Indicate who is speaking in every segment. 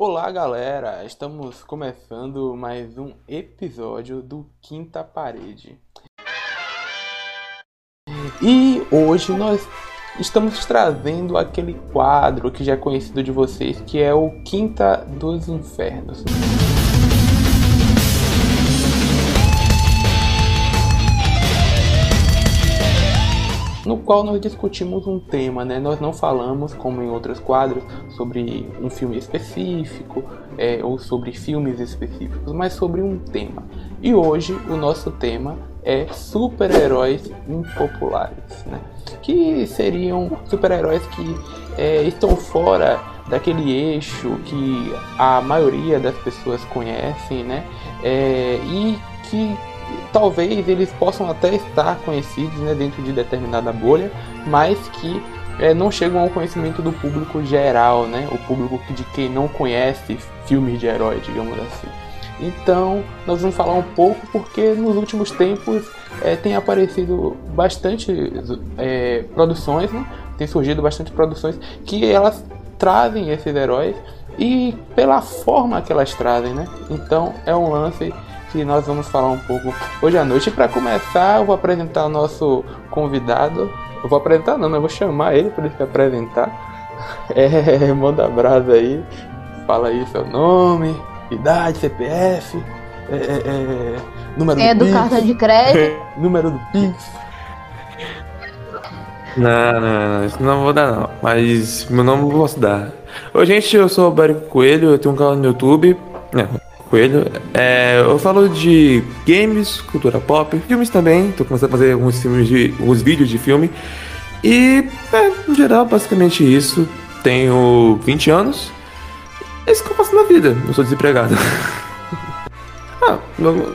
Speaker 1: Olá, galera! Estamos começando mais um episódio do Quinta Parede. E hoje nós estamos trazendo aquele quadro que já é conhecido de vocês, que é o Quinta dos Infernos. No qual nós discutimos um tema, né? Nós não falamos, como em outros quadros, sobre um filme específico é, ou sobre filmes específicos, mas sobre um tema. E hoje o nosso tema é super-heróis impopulares, né? Que seriam super-heróis que é, estão fora daquele eixo que a maioria das pessoas conhecem, né? É, e que talvez eles possam até estar conhecidos né, dentro de determinada bolha, mas que é, não chegam ao conhecimento do público geral, né? O público de quem não conhece filmes de herói, digamos assim. Então, nós vamos falar um pouco porque nos últimos tempos é, tem aparecido bastante é, produções, né? Tem surgido bastante produções que elas trazem esses heróis e pela forma que elas trazem, né? Então, é um lance que nós vamos falar um pouco hoje à noite. E para começar, eu vou apresentar o nosso convidado. Eu vou apresentar, não, eu vou chamar ele para ele se apresentar. É, manda brasa aí, fala aí seu nome, idade, CPF, é, é, é, número
Speaker 2: é
Speaker 1: do,
Speaker 2: do cartão de crédito,
Speaker 1: número do Pix.
Speaker 3: Não, não, não, isso não vou dar não, mas meu nome eu posso dar. Oi gente, eu sou o Barico Coelho, eu tenho um canal no YouTube, não, Coelho. É, eu falo de games, cultura pop, filmes também. Tô começando a fazer alguns filmes de. alguns vídeos de filme. E, é, em geral, basicamente isso. Tenho 20 anos. É isso que eu faço na vida. Eu sou desempregado. ah, meu,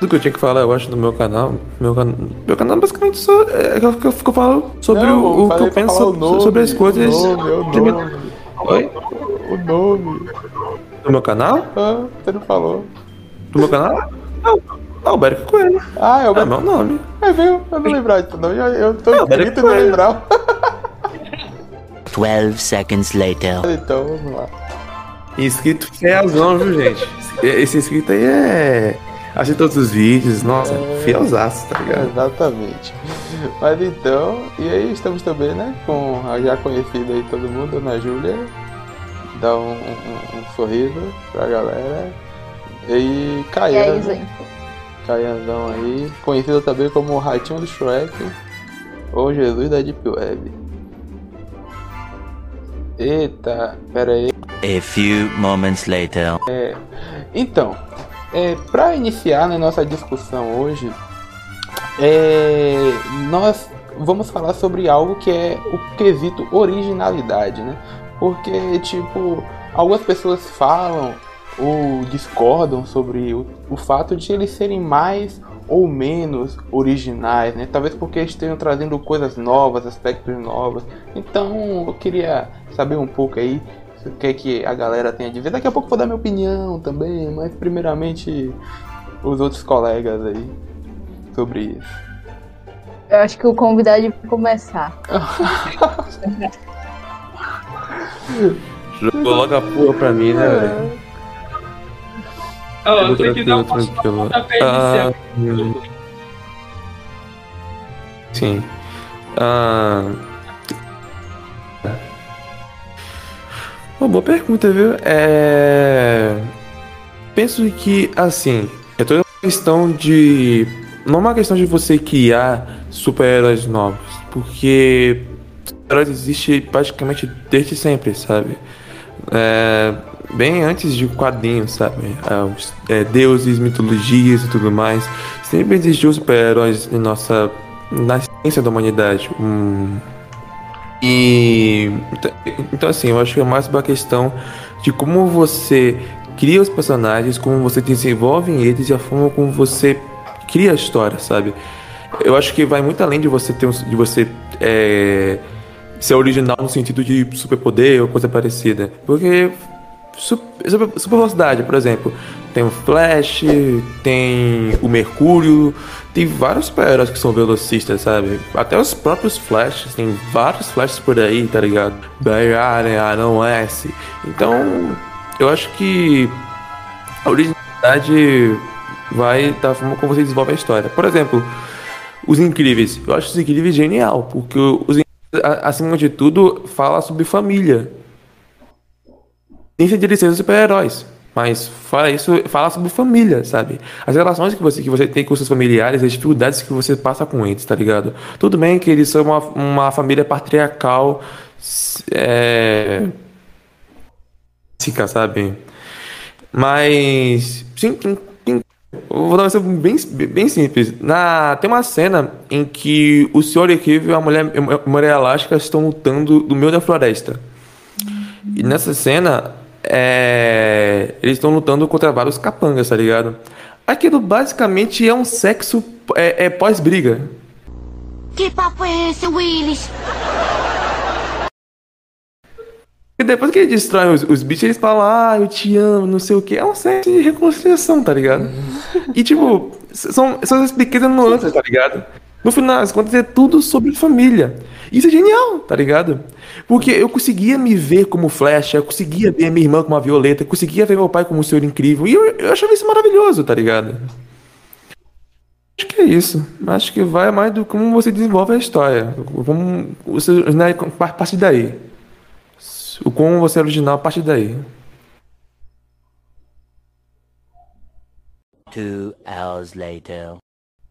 Speaker 3: do que eu tinha que falar, eu acho, no meu canal. Meu, can... meu canal basicamente só é que eu, que eu, eu falo sobre
Speaker 1: Não,
Speaker 3: o, o que eu penso
Speaker 1: o nome,
Speaker 3: sobre as coisas.
Speaker 1: O nome, o
Speaker 3: de
Speaker 1: nome.
Speaker 3: Oi?
Speaker 1: O nome.
Speaker 3: Do meu canal?
Speaker 1: Ah, você não falou.
Speaker 3: Do meu canal? É o Alberto Coelho.
Speaker 1: Ah, é o
Speaker 3: É meu nome.
Speaker 1: É, viu? Eu não lembrava disso, não. Eu, eu tô
Speaker 3: Não,
Speaker 1: inscrito e
Speaker 3: peraí,
Speaker 1: não
Speaker 3: peraí.
Speaker 1: lembrava.
Speaker 4: 12 seconds later.
Speaker 1: Então, vamos lá.
Speaker 3: Inscrito fielzão, viu, gente? Esse inscrito aí é. Assiste todos os vídeos, nossa,
Speaker 1: É.
Speaker 3: fielzaço, tá ligado?
Speaker 1: Exatamente. Mas então, e aí estamos também, né? Com a já conhecida aí todo mundo, Ana Júlia. Dá um, um- um sorriso pra galera. E
Speaker 2: é
Speaker 1: Caiana.
Speaker 2: isso aí.
Speaker 1: Caianzão aí. Conhecido também como o Ratinho do Shrek. Ou Jesus da Deep Web. Eita, pera aí.
Speaker 4: A few moments later.
Speaker 1: Então, é, para iniciar na nossa discussão hoje, é, nós vamos falar sobre algo que é o quesito originalidade, né? Porque, tipo, algumas pessoas falam ou discordam sobre o, o fato de eles serem mais ou menos originais, né? Talvez porque estejam trazendo coisas novas, aspectos novos. Então, eu queria saber um pouco aí o que é que a galera tem a dizer. Daqui a pouco eu vou dar minha opinião também, mas primeiramente os outros colegas aí sobre isso.
Speaker 2: Eu acho que o convidado devia começar.
Speaker 3: Jogou logo a porra pra mim, né, velho?
Speaker 5: Ó,
Speaker 3: Tudo
Speaker 5: tem que dar um
Speaker 3: tranquilo, Ah, Sim. Ah... Uma boa pergunta, viu? É... Penso que, assim, é toda uma questão de. Não é uma questão de você criar super-heróis novos, porque super-heróis existem praticamente desde sempre, sabe? É, Bem antes de quadrinhos, sabe? Os, é, deuses, mitologias e tudo mais. Sempre existiu super-heróis em nossa. na ciência da humanidade. Hum, e então- então assim, eu acho que é mais uma questão de como você cria os personagens, como você desenvolve eles e a forma como você cria a história, sabe? Eu acho que vai muito além de você ter um, de você é, ser original no sentido de superpoder ou coisa parecida, porque super, super, velocidade, por exemplo, tem o Flash, tem o Mercúrio, tem vários super-heróis que são velocistas, sabe? Até os próprios Flashes, tem vários Flashes por aí, tá ligado? Barry Allen, Aaron S. Então, eu acho que a originalidade vai da forma como você desenvolve a história. Por exemplo, Os Incríveis. Eu acho Os Incríveis genial, porque Os acima de tudo, fala sobre família. Tem de ser super-heróis. Mas fala isso, fala sobre família, sabe? As relações que você, que você tem com seus familiares, as dificuldades que você passa com eles, tá ligado? Tudo bem que eles são uma, uma família patriarcal, é. Sabe? Mas. Sim, vou dar um exemplo bem, bem simples. Na, tem uma cena em que o Senhor e a mulher, a mulher elástica estão lutando no meio da floresta. E nessa cena, é, eles estão lutando contra vários capangas, tá ligado? Aquilo basicamente é um sexo é, é pós-briga.
Speaker 6: Que papo é esse, Willis?
Speaker 3: E depois que ele destrói os, os bichos, eles falam, ah, eu te amo, não sei o que. É um sexo de reconciliação, tá ligado? E tipo, são, são essas pequenas nuances, tá ligado? No final das contas, é tudo sobre família. Isso é genial, tá ligado? Porque eu conseguia me ver como Flash, eu conseguia ver minha irmã como a Violeta, eu conseguia ver meu pai como um senhor incrível. E eu, eu achava isso maravilhoso, tá ligado? Acho que é isso. Acho que vai mais do como você desenvolve a história. Como você, né, a partir daí. O como você é original a partir daí.
Speaker 4: Two hours later.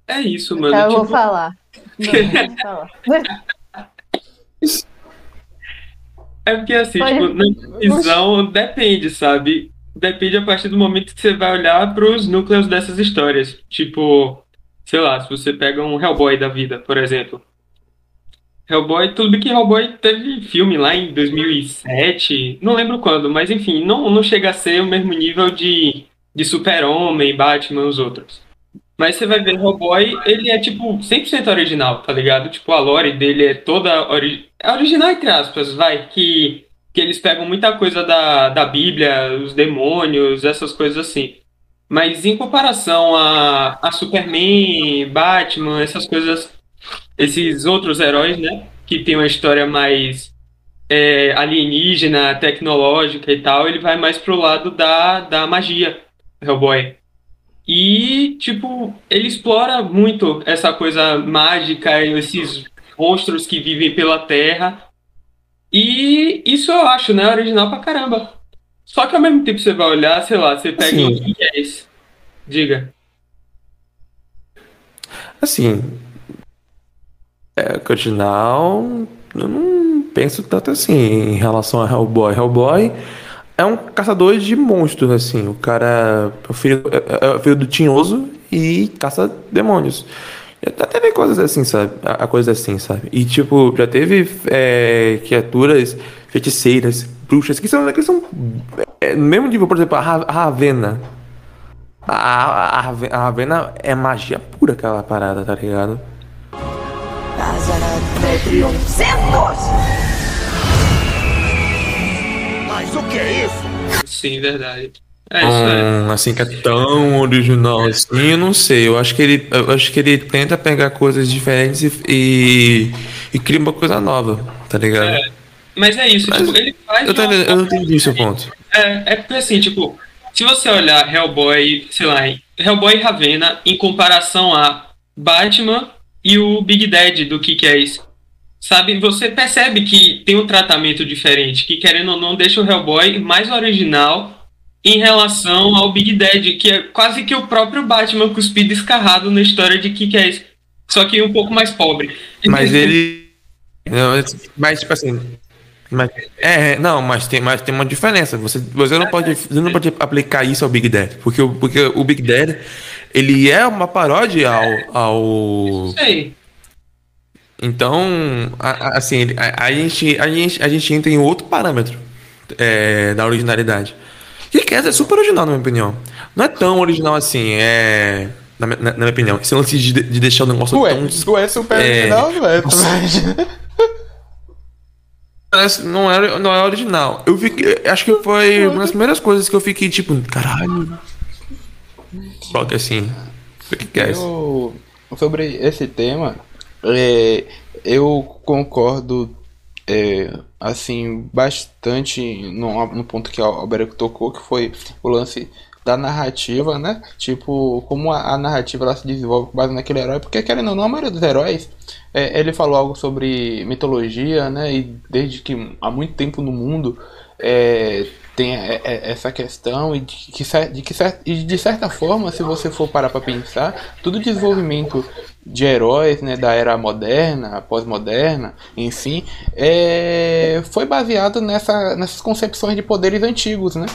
Speaker 5: É isso, mano.
Speaker 2: Então eu vou
Speaker 5: tipo,
Speaker 2: falar. Não, vou falar.
Speaker 5: É porque assim,
Speaker 2: Olha,
Speaker 5: tipo, na visão depende, sabe? Depende a partir do momento que você vai olhar pros núcleos dessas histórias. Tipo, sei lá, se você pega um Hellboy da vida, por exemplo. Hellboy, tudo bem que Hellboy teve filme lá em 2007, não lembro quando, mas enfim, não, não chega a ser o mesmo nível de, de Super-Homem, Batman os outros. Mas você vai ver Hellboy, ele é tipo 100% original, tá ligado? Tipo, a lore dele é toda ori é original entre aspas, vai, que que eles pegam muita coisa da, da Bíblia, os demônios, essas coisas assim. Mas em comparação a, a Superman, Batman, essas coisas, esses outros heróis, né? Que tem uma história mais é, alienígena, tecnológica e tal, ele vai mais pro lado da, da magia, Hellboy. E, tipo, ele explora muito essa coisa mágica, esses monstros que vivem pela Terra. E isso eu acho, né, original pra caramba. Só que ao mesmo tempo você vai olhar, sei lá, você pega
Speaker 3: Sim.
Speaker 5: o que é esse? Diga.
Speaker 3: Assim. É, original. Eu não penso tanto assim em relação a Hellboy. Hellboy é um caçador de monstros, assim. O cara é o filho, é, é o filho do tinhoso e caça demônios. Já teve coisas assim, sabe? A, coisa assim, sabe? E tipo, já teve é, criaturas feiticeiras, bruxas, que são, que são é, mesmo nível, por exemplo, a Ra- a Ravena. A, a, a Ravena é magia pura aquela parada, tá ligado?
Speaker 5: Sim, verdade. É isso aí.
Speaker 3: Hum, assim que é tão original assim, eu não sei. Eu acho que ele, eu acho que ele tenta pegar coisas diferentes e, e, e cria uma coisa nova, tá ligado?
Speaker 5: É, Mas é isso,
Speaker 3: Mas
Speaker 5: tipo, ele faz.
Speaker 3: eu, tô, eu não entendi esse ponto.
Speaker 5: É, é porque assim, tipo, se você olhar Hellboy, sei lá, Hellboy e Ravena em comparação a Batman e o Big Dad do que que é isso. Sabe, você percebe que tem um tratamento diferente, que querendo ou não deixa o Hellboy mais original em relação ao Big Dad, que é quase que o próprio Batman cuspido escarrado na história de que que é isso. Só que um pouco mais pobre.
Speaker 3: Mas ele. Não, mas tipo assim. Mas, é, não, mas tem, mas tem uma diferença. Você, você, não pode, você não pode aplicar isso ao Big Dad. Porque, o- porque o Big Dad ele é uma paródia ao. ao
Speaker 5: Sei.
Speaker 3: Então, a- assim, a, a gente, a, gente, a gente entra em outro parâmetro é, da originalidade. Que quer é super original, na minha opinião. Não é tão original assim, é. Na, minha- na- na minha opinião. Esse lance de, de deixar o negócio
Speaker 1: Tu é,
Speaker 3: tão.
Speaker 1: tu é super
Speaker 3: É.
Speaker 1: original, é?
Speaker 3: Parece- Não é, não é original. Eu fiquei. Acho que foi uma das primeiras coisas que eu fiquei tipo, caralho. Coloque assim. O que que é isso?
Speaker 1: Sobre esse tema, é, eu concordo é, assim bastante no, no ponto que o Alberico tocou, que foi o lance da narrativa, né? Tipo, como a, a narrativa ela se desenvolve com base naquele herói, porque querendo ou não, a maioria dos heróis, é, ele falou algo sobre mitologia, né? E desde que há muito tempo no mundo é, tem é, é, essa questão e de que, de que e de certa forma, se você for parar para pensar, todo o desenvolvimento de heróis, né, da era moderna, pós-moderna, enfim, é, foi baseado nessa, nessas concepções de poderes antigos, né?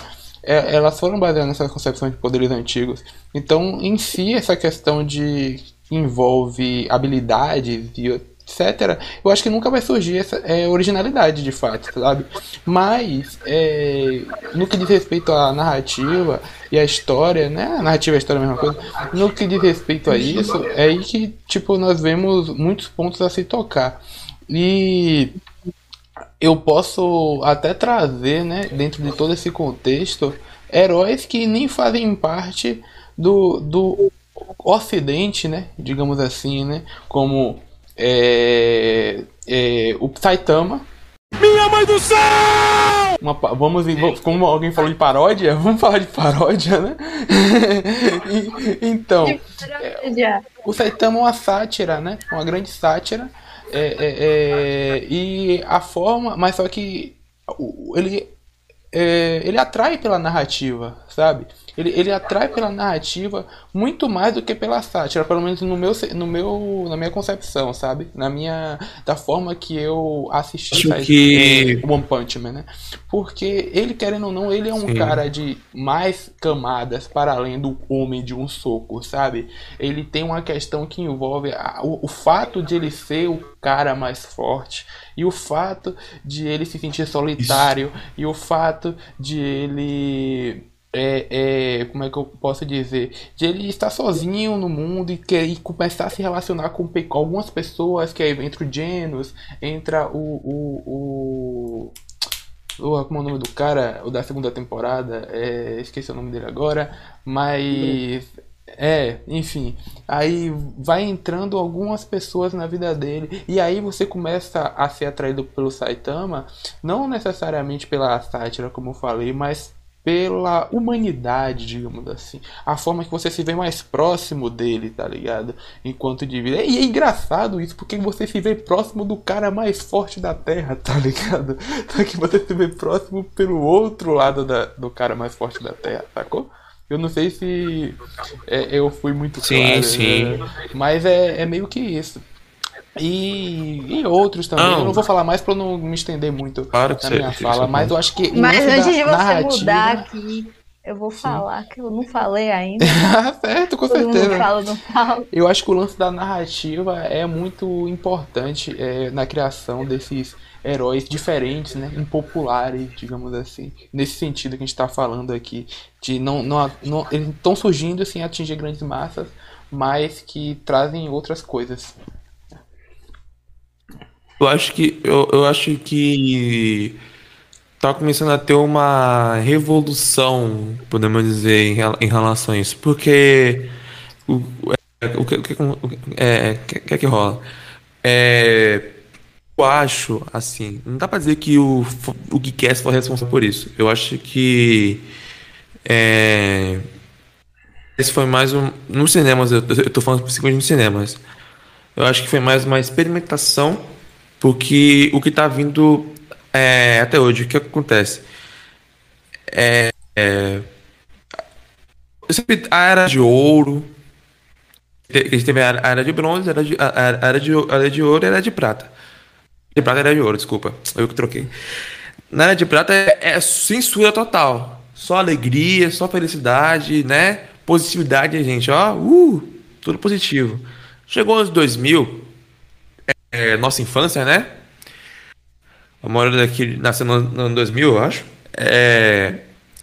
Speaker 1: É, elas foram baseadas nessas concepções de poderes antigos. Então, em si, essa questão de envolve habilidades e etc., eu acho que nunca vai surgir essa é, originalidade de fato, sabe? Mas, é, no que diz respeito à narrativa e à história, né? A narrativa e a história é a mesma coisa. No que diz respeito a isso, é aí que, tipo, nós vemos muitos pontos a se tocar. E eu posso até trazer, né, dentro de todo esse contexto, heróis que nem fazem parte do, do Ocidente, né, digamos assim, né, como é, é, o Saitama. Minha mãe do céu! Uma, vamos, como alguém falou de paródia, vamos falar de paródia, né? E- então,
Speaker 2: Já.
Speaker 1: o Saitama é uma sátira, né? Uma grande sátira. É, é, é, e a forma, mas só que ele é, ele atrai pela narrativa, sabe? Ele, ele atrai pela narrativa muito mais do que pela sátira, pelo menos no meu, no meu, na minha concepção, sabe? Na minha, da forma que eu assisti Sai-
Speaker 3: que-
Speaker 1: One Punch Man, né? Porque ele, querendo ou não, ele é um
Speaker 3: Sim.
Speaker 1: cara de mais camadas para além do homem de um soco, sabe? Ele tem uma questão que envolve a- o, o fato de ele ser o cara mais forte e o fato de ele se sentir solitário e o fato de ele é, é, como é que eu posso dizer? De ele estar sozinho no mundo e, que, e começar a se relacionar com, com algumas pessoas, que aí entra o Genos, entra o. o, o o- como é o nome do cara, o da segunda temporada, é, esqueci o nome dele agora, mas é, enfim, aí vai entrando algumas pessoas na vida dele e aí você começa a ser atraído pelo Saitama, não necessariamente pela sátira, como eu falei, mas pela humanidade, digamos assim. A forma que você se vê mais próximo dele, tá ligado? Enquanto vida. E é engraçado isso, porque você se vê próximo do cara mais forte da Terra, tá ligado? Só que você se vê próximo pelo outro lado da, do cara mais forte da Terra, sacou? Eu não sei se é, eu fui muito
Speaker 3: Sim,
Speaker 1: claro,
Speaker 3: sim.
Speaker 1: né? mas é, é meio que isso. E, e outros também.
Speaker 3: Não.
Speaker 1: Eu não vou falar mais pra eu não me estender muito
Speaker 3: Claro
Speaker 1: na minha
Speaker 3: você-
Speaker 1: fala,
Speaker 3: você-
Speaker 1: mas eu acho que.
Speaker 2: Mas antes
Speaker 1: da
Speaker 2: de você
Speaker 1: narrativa-
Speaker 2: mudar aqui, eu vou falar que eu não falei ainda.
Speaker 1: Ah, certo, com
Speaker 2: Todo mundo
Speaker 1: certeza.
Speaker 2: fala, não fala.
Speaker 1: Eu acho que o lance da narrativa é muito importante é, na criação desses heróis diferentes, né? Impopulares, digamos assim. Nesse sentido que a gente está falando aqui. De não, não, não, eles estão surgindo sem atingir grandes massas, mas que trazem outras coisas.
Speaker 3: Eu acho que eu, eu acho que tá começando a ter uma revolução, podemos dizer, em, em relação a isso, porque o, é, o que, o que, o é, que, que é que rola? É, eu acho, assim, não dá pra dizer que o, o Geekcast foi responsável por isso. Eu acho que é, esse foi mais um. Nos cinemas, eu, eu tô falando principalmente nos cinemas. Eu acho que foi mais uma experimentação, porque o que tá vindo é, até hoje, o que acontece? É, é, sempre- a era de ouro, a gente teve a era de bronze, a era de, a, era de, a era de ouro e a era de prata. De prata era de ouro, desculpa, eu que troquei. Na era de prata é, é censura total. Só alegria, só felicidade, né? Positividade, gente, ó, uh, tudo positivo. Chegou anos 2000, é, nossa infância, né? A maioria daqui nasceu no no ano 2000, eu acho. É,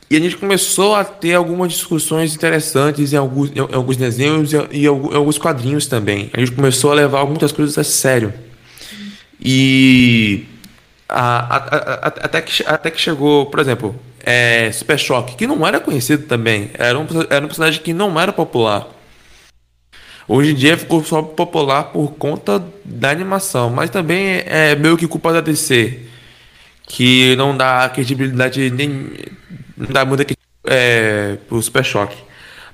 Speaker 3: e a gente começou a ter algumas discussões interessantes em alguns, em alguns desenhos e em alguns quadrinhos também. A gente começou a levar muitas coisas a sério. E a- a- a- até, que, até que chegou, por exemplo, é, Super Choque, que não era conhecido também. Era um, era um personagem que não era popular. Hoje em dia ficou só popular por conta da animação, mas também é meio que culpa da DC, que não dá credibilidade nem. não dá muita é, pro Super Choque.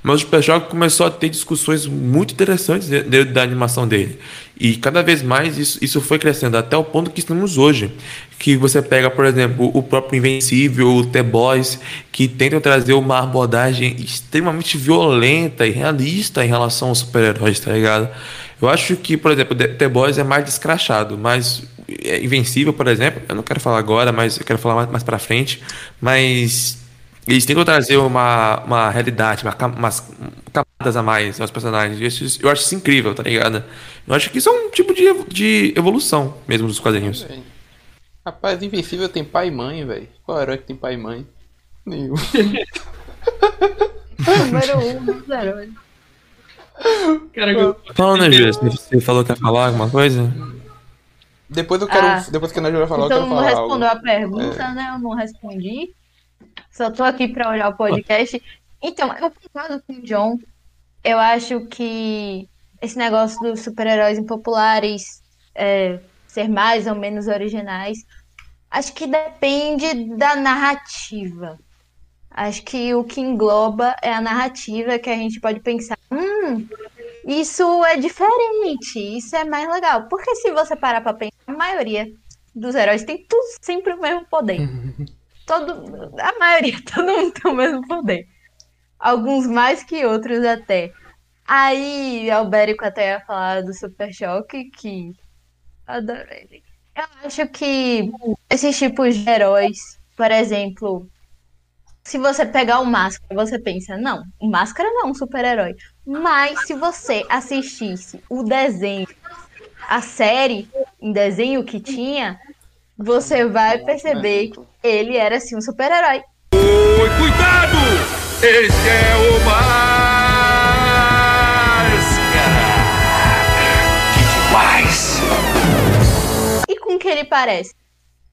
Speaker 3: Mas o Super Choque começou a ter discussões muito interessantes de- dentro da animação dele. E cada vez mais isso, isso foi crescendo até o ponto que estamos hoje. Que você pega, por exemplo, o próprio Invencível, o The Boys, que tentam trazer uma abordagem extremamente violenta e realista em relação aos super-heróis, tá ligado? Eu acho que, por exemplo, The Boys é mais descrachado, mas é, Invencível, por exemplo, eu não quero falar agora, mas eu quero falar mais, mais pra frente, mas eles tentam trazer uma, uma realidade, uma, umas a mais aos personagens. Eu acho, isso- eu acho isso incrível, tá ligado? Eu acho que isso é um tipo de, de evolução mesmo dos quadrinhos.
Speaker 1: Velho. Rapaz, Invencível tem pai e mãe, velho. Qual herói que tem pai e mãe? Nenhum.
Speaker 2: Número um dos heróis.
Speaker 5: Cara, eu-
Speaker 3: Fala, né, Júlia? Você falou que ia falar alguma coisa?
Speaker 1: Depois eu quero.
Speaker 2: Ah.
Speaker 1: depois que a Júlia falar, eu
Speaker 2: Então
Speaker 1: quero
Speaker 2: não
Speaker 1: falar
Speaker 2: respondeu
Speaker 1: algo.
Speaker 2: a pergunta, né? Eu não respondi. Só tô aqui pra olhar o podcast. Então, eu concordo com o John. Eu acho que esse negócio dos super-heróis impopulares é, ser mais ou menos originais, acho que depende da narrativa. Acho que o que engloba é a narrativa que a gente pode pensar, hum, isso é diferente, isso é mais legal. Porque se você parar pra pensar, a maioria dos heróis tem tudo sempre o mesmo poder. Todo, a maioria, todo mundo tem o mesmo poder. Alguns mais que outros até. Aí, Albérico até ia falar do Super Choque, que adoro ele. Eu acho que esses tipos de heróis, por exemplo, se você pegar o Máscara, você pensa, não, o Máscara não é um super-herói. Mas se você assistisse o desenho, a série em desenho que tinha, você vai perceber que ele era sim um super-herói.
Speaker 7: Cuidado! Esse é o Máscara! Que demais!
Speaker 2: E com que ele parece?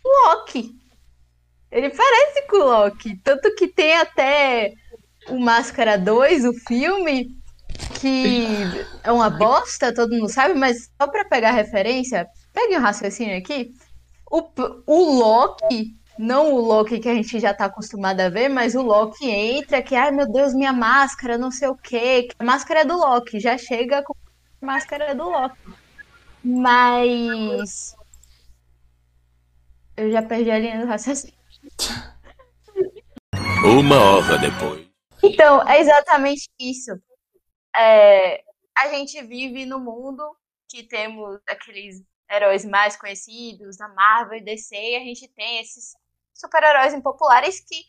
Speaker 2: Loki. Ele parece com o Loki. Tanto que tem até o Máscara 2, o filme, que é uma bosta, todo mundo sabe, mas só pra pegar referência, pegue um raciocínio aqui. O, o Loki, não o Loki que a gente já tá acostumado a ver, mas o Loki entra, que, ai meu Deus, minha máscara, não sei o quê. A máscara é do Loki, já chega com a máscara do Loki. Mas. Eu já perdi a linha do raciocínio.
Speaker 7: Uma hora depois.
Speaker 2: Então, é exatamente isso. É, a gente vive no mundo que temos aqueles heróis mais conhecidos, da Marvel e DC, e a gente tem esses super-heróis impopulares que,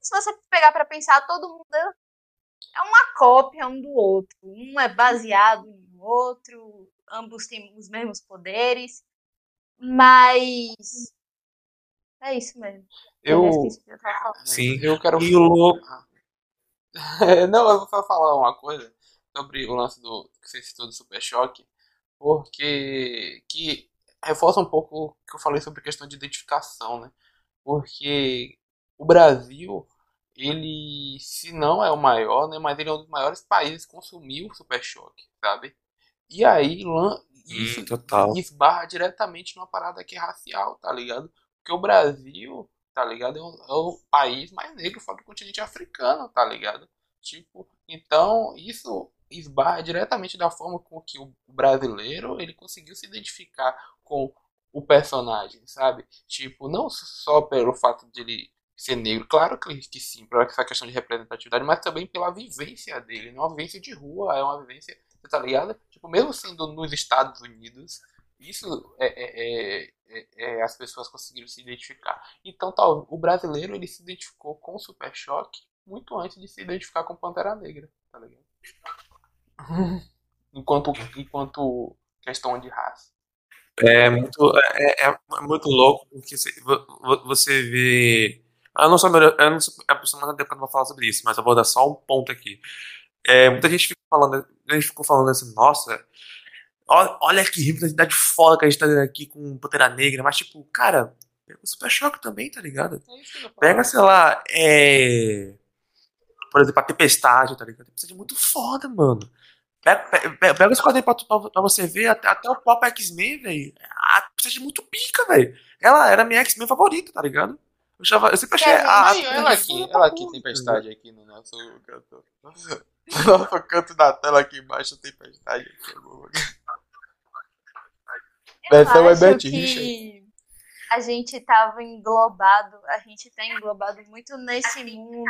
Speaker 2: se você pegar pra pensar, todo mundo é uma cópia um do outro. Um é baseado no outro, ambos têm os mesmos poderes, mas é isso mesmo.
Speaker 1: Eu,
Speaker 2: que eu falando.
Speaker 3: Sim.
Speaker 1: eu quero.
Speaker 3: E o louco.
Speaker 1: É, não, eu vou só falar uma coisa sobre o lance do que você citou do Super Choque, porque que reforça um pouco o que eu falei sobre questão de identificação, né? Porque o Brasil, ele, se não é o maior, né, mas ele é um dos maiores países que consumiu o Super Choque, sabe? E aí, lan- isso
Speaker 3: Hum,
Speaker 1: esbarra diretamente numa parada que é racial, tá ligado? Porque o Brasil, tá ligado? É o, é o país mais negro fora do continente africano, tá ligado? Tipo, então isso esbarra diretamente da forma com que o brasileiro ele conseguiu se identificar com o personagem, sabe? Tipo, não só pelo fato de ele ser negro, claro que, que sim, por essa questão de representatividade, mas também pela vivência dele, não é uma vivência de rua, é uma vivência, você tá ligado? Tipo, mesmo sendo nos Estados Unidos, isso é, é- é- é- é- as pessoas conseguiram se identificar. Então, tal, o brasileiro ele se identificou com o Super Choque muito antes de se identificar com Pantera Negra, tá ligado? enquanto, enquanto questão de raça.
Speaker 3: É muito, é, é muito louco porque você, vo- vo- você vê. Eu não sou, eu não sou a pessoa mais adequada pra falar sobre isso, mas eu vou dar só um ponto aqui. É, muita gente fica falando, a gente ficou falando assim, nossa, olha que representatividade foda que a gente tá tendo aqui com Pantera Negra, mas tipo, cara, Pega o Super Choque também, tá ligado?
Speaker 1: É.
Speaker 3: Pega, sei lá, é. Por exemplo, a Tempestade, tá ligado? A Tempestade é muito foda, mano. Pega, pega, pega esse quadrinho pra, tu- pra, pra você ver, até, até o próprio X-Men, velho. A Tempestade é muito pica, velho. Ela era minha X-Men favorita, tá ligado? Eu, achava, eu sempre achei
Speaker 2: ver?
Speaker 3: a. a
Speaker 1: ela aqui, ela aqui, tempestade aqui no nosso canto. No nosso canto da tela aqui embaixo, tempestade aqui.
Speaker 2: Eu
Speaker 1: Versão
Speaker 2: acho
Speaker 1: Herbert
Speaker 2: que a gente tava englobado, a gente tá englobado muito nesse mundo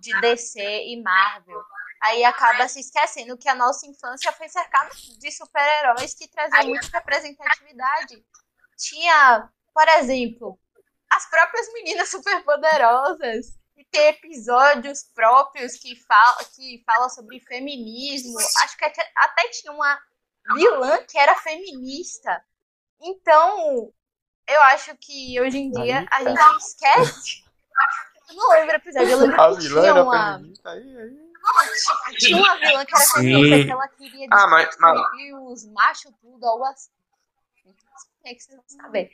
Speaker 2: de DC e Marvel. Aí acaba se esquecendo que a nossa infância foi cercada de super-heróis que traziam muita representatividade. Tinha, por exemplo, as próprias meninas superpoderosas. E tem episódios próprios que falam que fala sobre feminismo. Acho que até, tinha uma vilã que era feminista. Então, eu acho que hoje em dia a gente esquece. Eu não lembro o episódio, eu lembro
Speaker 1: A
Speaker 2: que
Speaker 1: vilã
Speaker 2: tinha
Speaker 1: era
Speaker 2: uma,
Speaker 1: feminista aí, aí.
Speaker 2: Tinha uma vilã que era feminista, que ela queria
Speaker 3: Ah, mas- mas-
Speaker 2: os machos tudo, algo assim. É que vocês vão saber.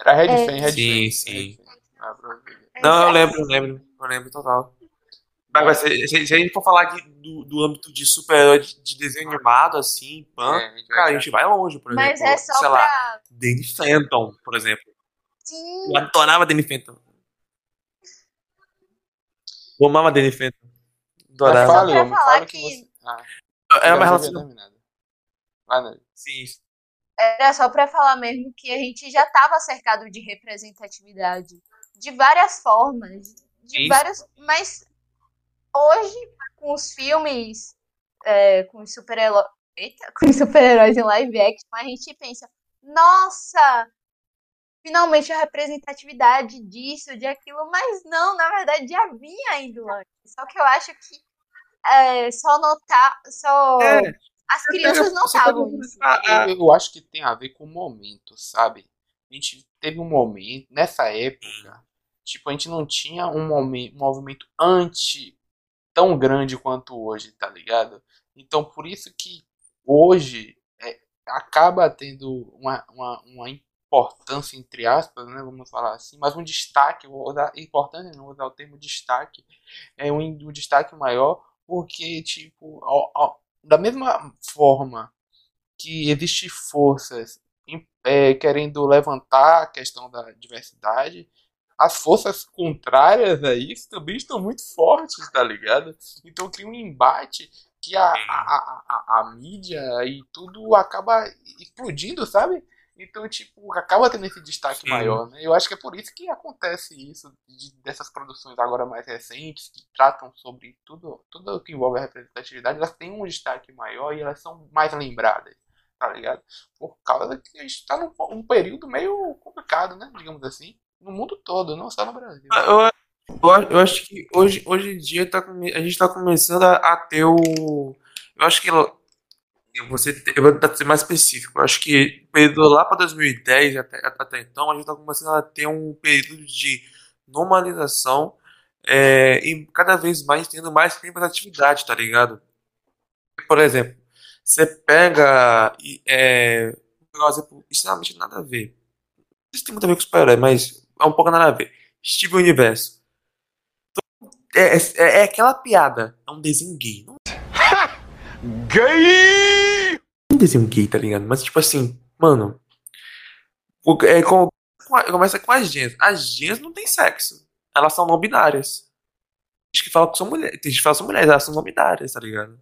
Speaker 1: Era Red
Speaker 2: É.
Speaker 1: Fan, Red
Speaker 3: Sim,
Speaker 1: Fan,
Speaker 3: sim.
Speaker 1: Ah, pronto.
Speaker 3: Não, eu
Speaker 2: É,
Speaker 3: lembro, eu lembro. Eu lembro total. Mas, mas se, se- se a gente for falar de- do, do âmbito de super-herói de, de desenho animado, assim, pã,
Speaker 1: É, a gente vai
Speaker 3: cara, a gente vai longe, por
Speaker 2: Mas
Speaker 3: exemplo.
Speaker 2: é só
Speaker 3: sei lá,
Speaker 2: pra.
Speaker 3: Danny Phantom, por exemplo.
Speaker 2: Sim,
Speaker 3: Eu adorava Danny Phantom. Eu amava Danny Phantom.
Speaker 1: Mas
Speaker 3: Adorava.
Speaker 1: fale,
Speaker 2: falar
Speaker 1: que
Speaker 2: que-
Speaker 1: você... Ah,
Speaker 3: Era uma relação.
Speaker 1: Nelly.
Speaker 3: Sim,
Speaker 2: era só pra falar mesmo que a gente já tava cercado de representatividade. De várias formas. De
Speaker 3: Isso.
Speaker 2: vários. Mas hoje, com os filmes, é, com os super-heróis. Com os super-heróis em live action, a gente pensa, nossa! Finalmente a representatividade disso, de aquilo, mas não, na verdade já vinha indo antes. Só que eu acho que é, só notar, só
Speaker 3: É.
Speaker 2: as crianças
Speaker 3: tá
Speaker 2: notavam
Speaker 3: dizendo-
Speaker 2: isso.
Speaker 3: Ah, ah,
Speaker 1: Eu, eu acho que tem a ver com o momento, sabe? A gente teve um momento, nessa época, tipo, a gente não tinha um, momen- um movimento anti tão grande quanto hoje, tá ligado? Então, por isso que hoje é, acaba tendo uma, uma, uma importância, entre aspas, né? Vamos falar assim, mas um destaque, vou usar, importante, não vou usar o termo destaque, é um, um destaque maior, porque, tipo, ao- ao- da mesma forma que existem forças é, querendo levantar a questão da diversidade, as forças contrárias a isso também estão muito fortes, tá ligado? Então cria um embate que a, a, a, a mídia e tudo acaba explodindo, sabe? Então, tipo, acaba tendo esse destaque
Speaker 3: Sim.
Speaker 1: maior, né? Eu acho que é por isso que acontece isso, de- dessas produções agora mais recentes, que tratam sobre tudo, tudo o que envolve a representatividade, elas têm um destaque maior e elas são mais lembradas, tá ligado? Por causa que a gente tá num, num período meio complicado, né? Digamos assim. No mundo todo, não só no Brasil.
Speaker 3: Eu, eu, acho- eu acho que hoje, hoje em dia tá, a gente está começando a, a ter o. Eu acho que. Você, eu vou tentar ser mais específico. Eu acho que período lá para 2010 até, até então, a gente está começando a ter um período de normalização é, e cada vez mais tendo mais representatividade, tá ligado? Por exemplo, você pega. e, É, um exemplo extremamente nada a ver. Isso tem muito a ver com super-herói, mas é um pouco nada a ver. Steven Universo. É, é, é aquela piada. É um desenho gay. Não
Speaker 7: Gay!
Speaker 3: Desenho gay, tá ligado? Mas, tipo assim, mano. o- É, com, começa com as gens. As gens não têm sexo. Elas são não binárias. Tem gente que fala que são mulheres. Tem gente que fala que são mulheres, elas são não binárias, tá ligado? Não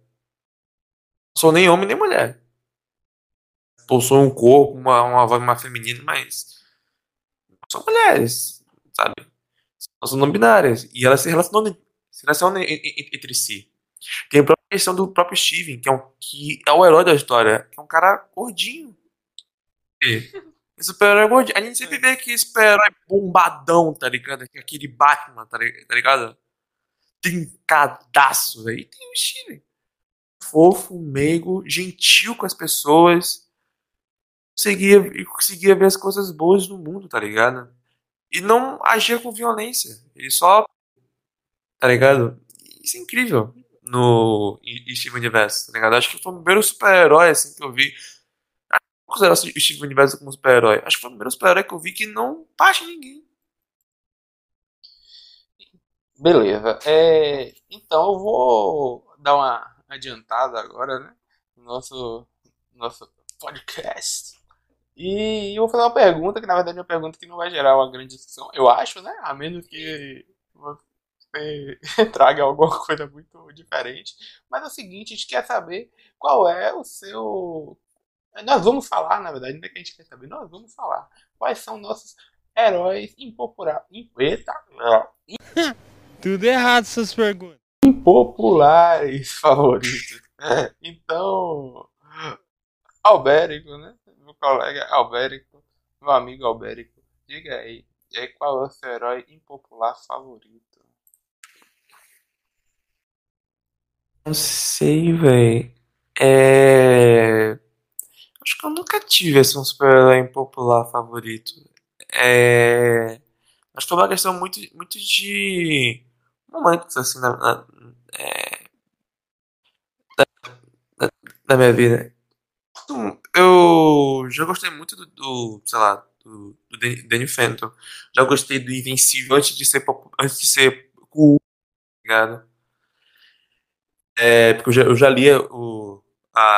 Speaker 3: sou nem homem nem mulher. Possuem um corpo, uma, uma mais feminina, mas. São mulheres, sabe? Elas são não binárias. E elas se relacionam, se relacionam en- en- entre si. Tem própria questão do próprio Steven, que é, um, que é o herói da história, que é um cara gordinho. Esse super-herói gordinho. A gente sempre vê que super-herói bombadão, tá ligado? É Aquele Batman, tá tá ligado? Trincadaço, velho. E tem o Steven. Fofo, meigo, gentil com as pessoas. Conseguia, conseguia ver as coisas boas no mundo, tá ligado? E não agia com violência. Ele só. Tá ligado? Isso é incrível no Steven Universe, tá ligado? Acho que foi o primeiro super-herói assim, que eu vi. considero o Steve Universo como super-herói. Acho que foi o primeiro super-herói que eu vi que não em ninguém.
Speaker 1: Beleza. É, então eu vou dar uma adiantada agora, né? No nosso, nosso podcast. E eu vou fazer uma pergunta, que na verdade é uma pergunta que não vai gerar uma grande discussão, eu acho, né? A menos que traga alguma coisa muito diferente. Mas é o seguinte, a gente quer saber qual é o seu. Nós vamos falar, na verdade, não é que a gente quer saber, nós vamos falar quais são nossos heróis impopulares. Eita!
Speaker 8: Tudo errado essas perguntas.
Speaker 1: Impopulares favoritos. Então, Albérico, né? Meu colega Albérico, meu amigo Albérico, diga aí, aí qual é o seu herói impopular favorito?
Speaker 3: Não sei, velho. É. Acho que eu nunca tive assim, um super-herói impopular favorito. É. Acho que foi uma questão muito, muito de momentos assim na, na, é, minha vida. Eu já gostei muito do, do sei lá, do, do Dan- Danny Phantom. Já gostei do Invencível antes de ser antes de ser cool, tá ligado? É, porque eu já, eu já lia o,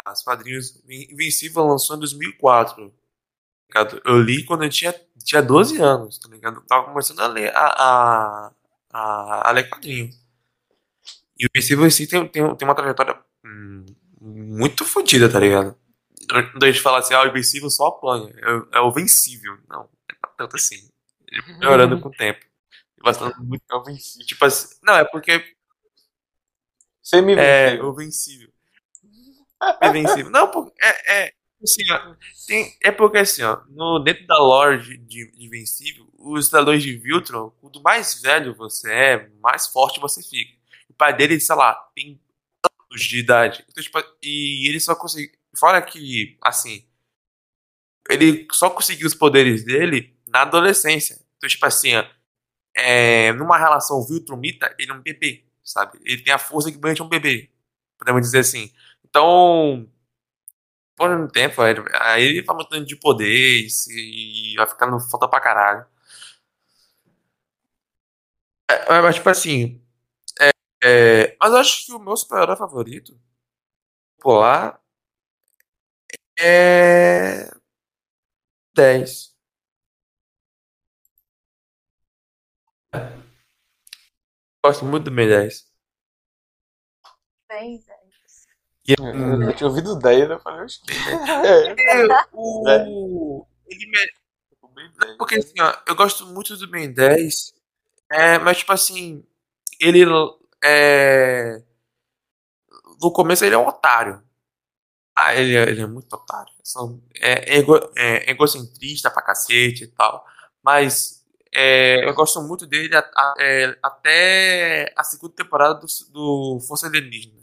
Speaker 3: as quadrinhos. Invencível lançou em 2004. tá ligado? Eu li quando eu tinha, tinha 12 anos, tá ligado? Eu tava começando a ler a, a, a, a ler quadrinho. E o Invencível em si tem, tem, tem uma trajetória hum, muito fodida, tá ligado? Quando a gente fala assim, ah, o Invencível só apanha, é, é o vencível. Não, é tanto assim. Melhorando com o tempo. Tornando muito
Speaker 1: É o vencível.
Speaker 3: Tipo assim, não, é porque
Speaker 1: Me
Speaker 3: é o vencível. Invencível. Não, porque é, é, assim, ó, tem, é porque assim, ó, no, dentro da lore de Invencível, os cidadãos de Viltron, quanto mais velho você é, mais forte você fica. O pai dele, sei lá, tem anos de idade. Então, tipo, e ele só conseguiu. Fora que, assim, ele só conseguiu os poderes dele na adolescência. Então, tipo assim, ó, é, numa relação Viltron-Mita, ele é um bebê, sabe? Ele tem a força equivalente a um bebê, podemos dizer assim. Então, por um tempo, aí ele vai mudando de poder e vai ficando foda pra caralho. É, mas, tipo assim, é, é, mas eu acho que o meu super-herói favorito, polar, é 10. Gosto muito do Ben 10.
Speaker 2: Bem, velho.
Speaker 3: E,
Speaker 1: Eu,
Speaker 3: hum,
Speaker 1: eu tinha ouvido 10, eu falei, oxe, que é,
Speaker 3: é, o, ele me- Porque assim, ó, eu gosto muito do Ben 10, é, mas tipo assim, ele é. No começo ele é um otário. Ah, ele, é- ele é muito otário. São, é, ego, é egocentrista pra cacete e tal. Mas é, eu gosto muito dele a- a- é, até a segunda temporada do, do Força Alienígena.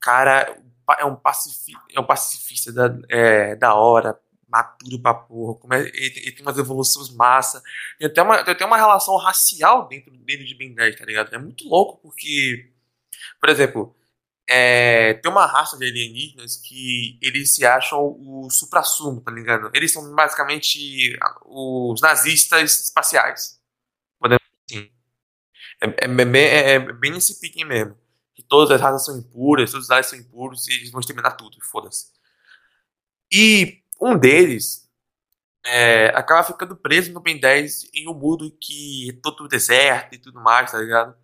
Speaker 3: Cara, é um, pacifi, é um pacifista da, é, da hora, maturo pra porra. Como é, ele, ele tem umas evoluções massa. Tem até uma, tem até uma relação racial dentro dele de Ben 10, tá ligado? É muito louco porque, por exemplo, é, tem uma raça de alienígenas que eles se acham o supra-sumo, tá ligado? Eles são basicamente os nazistas espaciais. Podemos assim. É, é, bem- é, é bem nesse pique mesmo. Que todas as raças são impuras, todos os aliens são impuros e eles vão exterminar tudo, foda-se. E um deles é, acaba ficando preso no Ben 10 em um mundo que é todo deserto e tudo mais, tá ligado?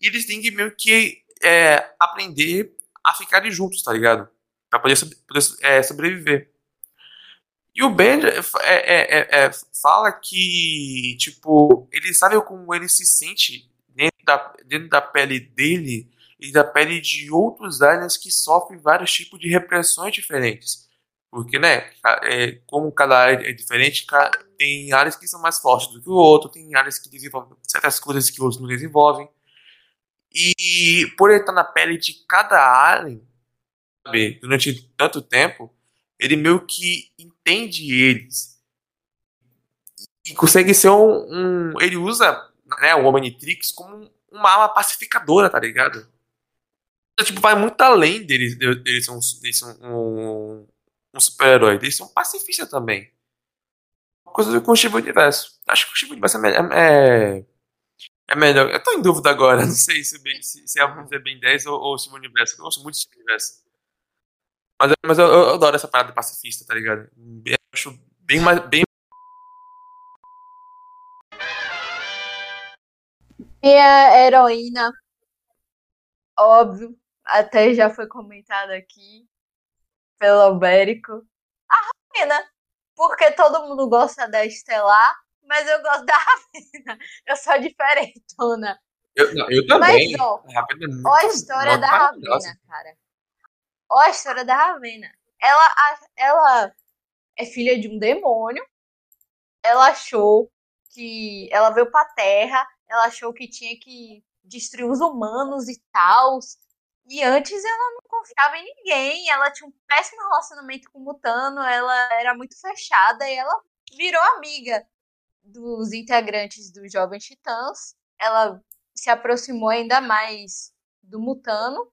Speaker 3: E eles têm que meio que é, aprender a ficarem juntos, tá ligado? Pra poder, poder, é, sobreviver. E o Ben é, é, é, é, fala que, tipo, ele sabe como ele se sente dentro da, dentro da pele dele e da pele de outros aliens que sofrem vários tipos de repressões diferentes. Porque, né, é, como cada área é diferente, tem áreas que são mais fortes do que o outro, tem áreas que desenvolvem certas coisas que outros não desenvolvem. E por ele estar na pele de cada alien, sabe, durante tanto tempo, ele meio que entende eles. E consegue ser um. um- ele usa né, o Omnitrix como uma arma pacificadora, tá ligado? Então, tipo, vai muito além deles, deles, um, deles ser um, um super-herói. Eles são pacifistas também. Uma coisa com o Steve Universo. Acho que o Steve Universo é, é, é melhor. Eu tô em dúvida agora. Não sei se, bem, se, se é bem 10 ou, ou Steve Universo. Eu gosto muito de Universo. Mas, mas eu, eu adoro essa parada pacifista, tá ligado? Eu acho bem mais. Bem...
Speaker 2: Minha heroína, óbvio, até já foi comentado aqui pelo Albérico. A Ravena, porque todo mundo gosta da Estelar, mas eu gosto da Ravena. Eu sou diferentona.
Speaker 3: Eu, não, eu também.
Speaker 2: Mas, ó,
Speaker 3: é
Speaker 2: Ó a história da. Ravena, cara. Ó a história da Ravena. Ela, ela é filha de um demônio. Ela achou que. Ela veio pra Terra. Ela achou que tinha que destruir os humanos e tal. E antes ela não confiava em ninguém. Ela tinha um péssimo relacionamento com o Mutano. Ela era muito fechada. E ela virou amiga dos integrantes dos Jovens Titãs. Ela se aproximou ainda mais do Mutano.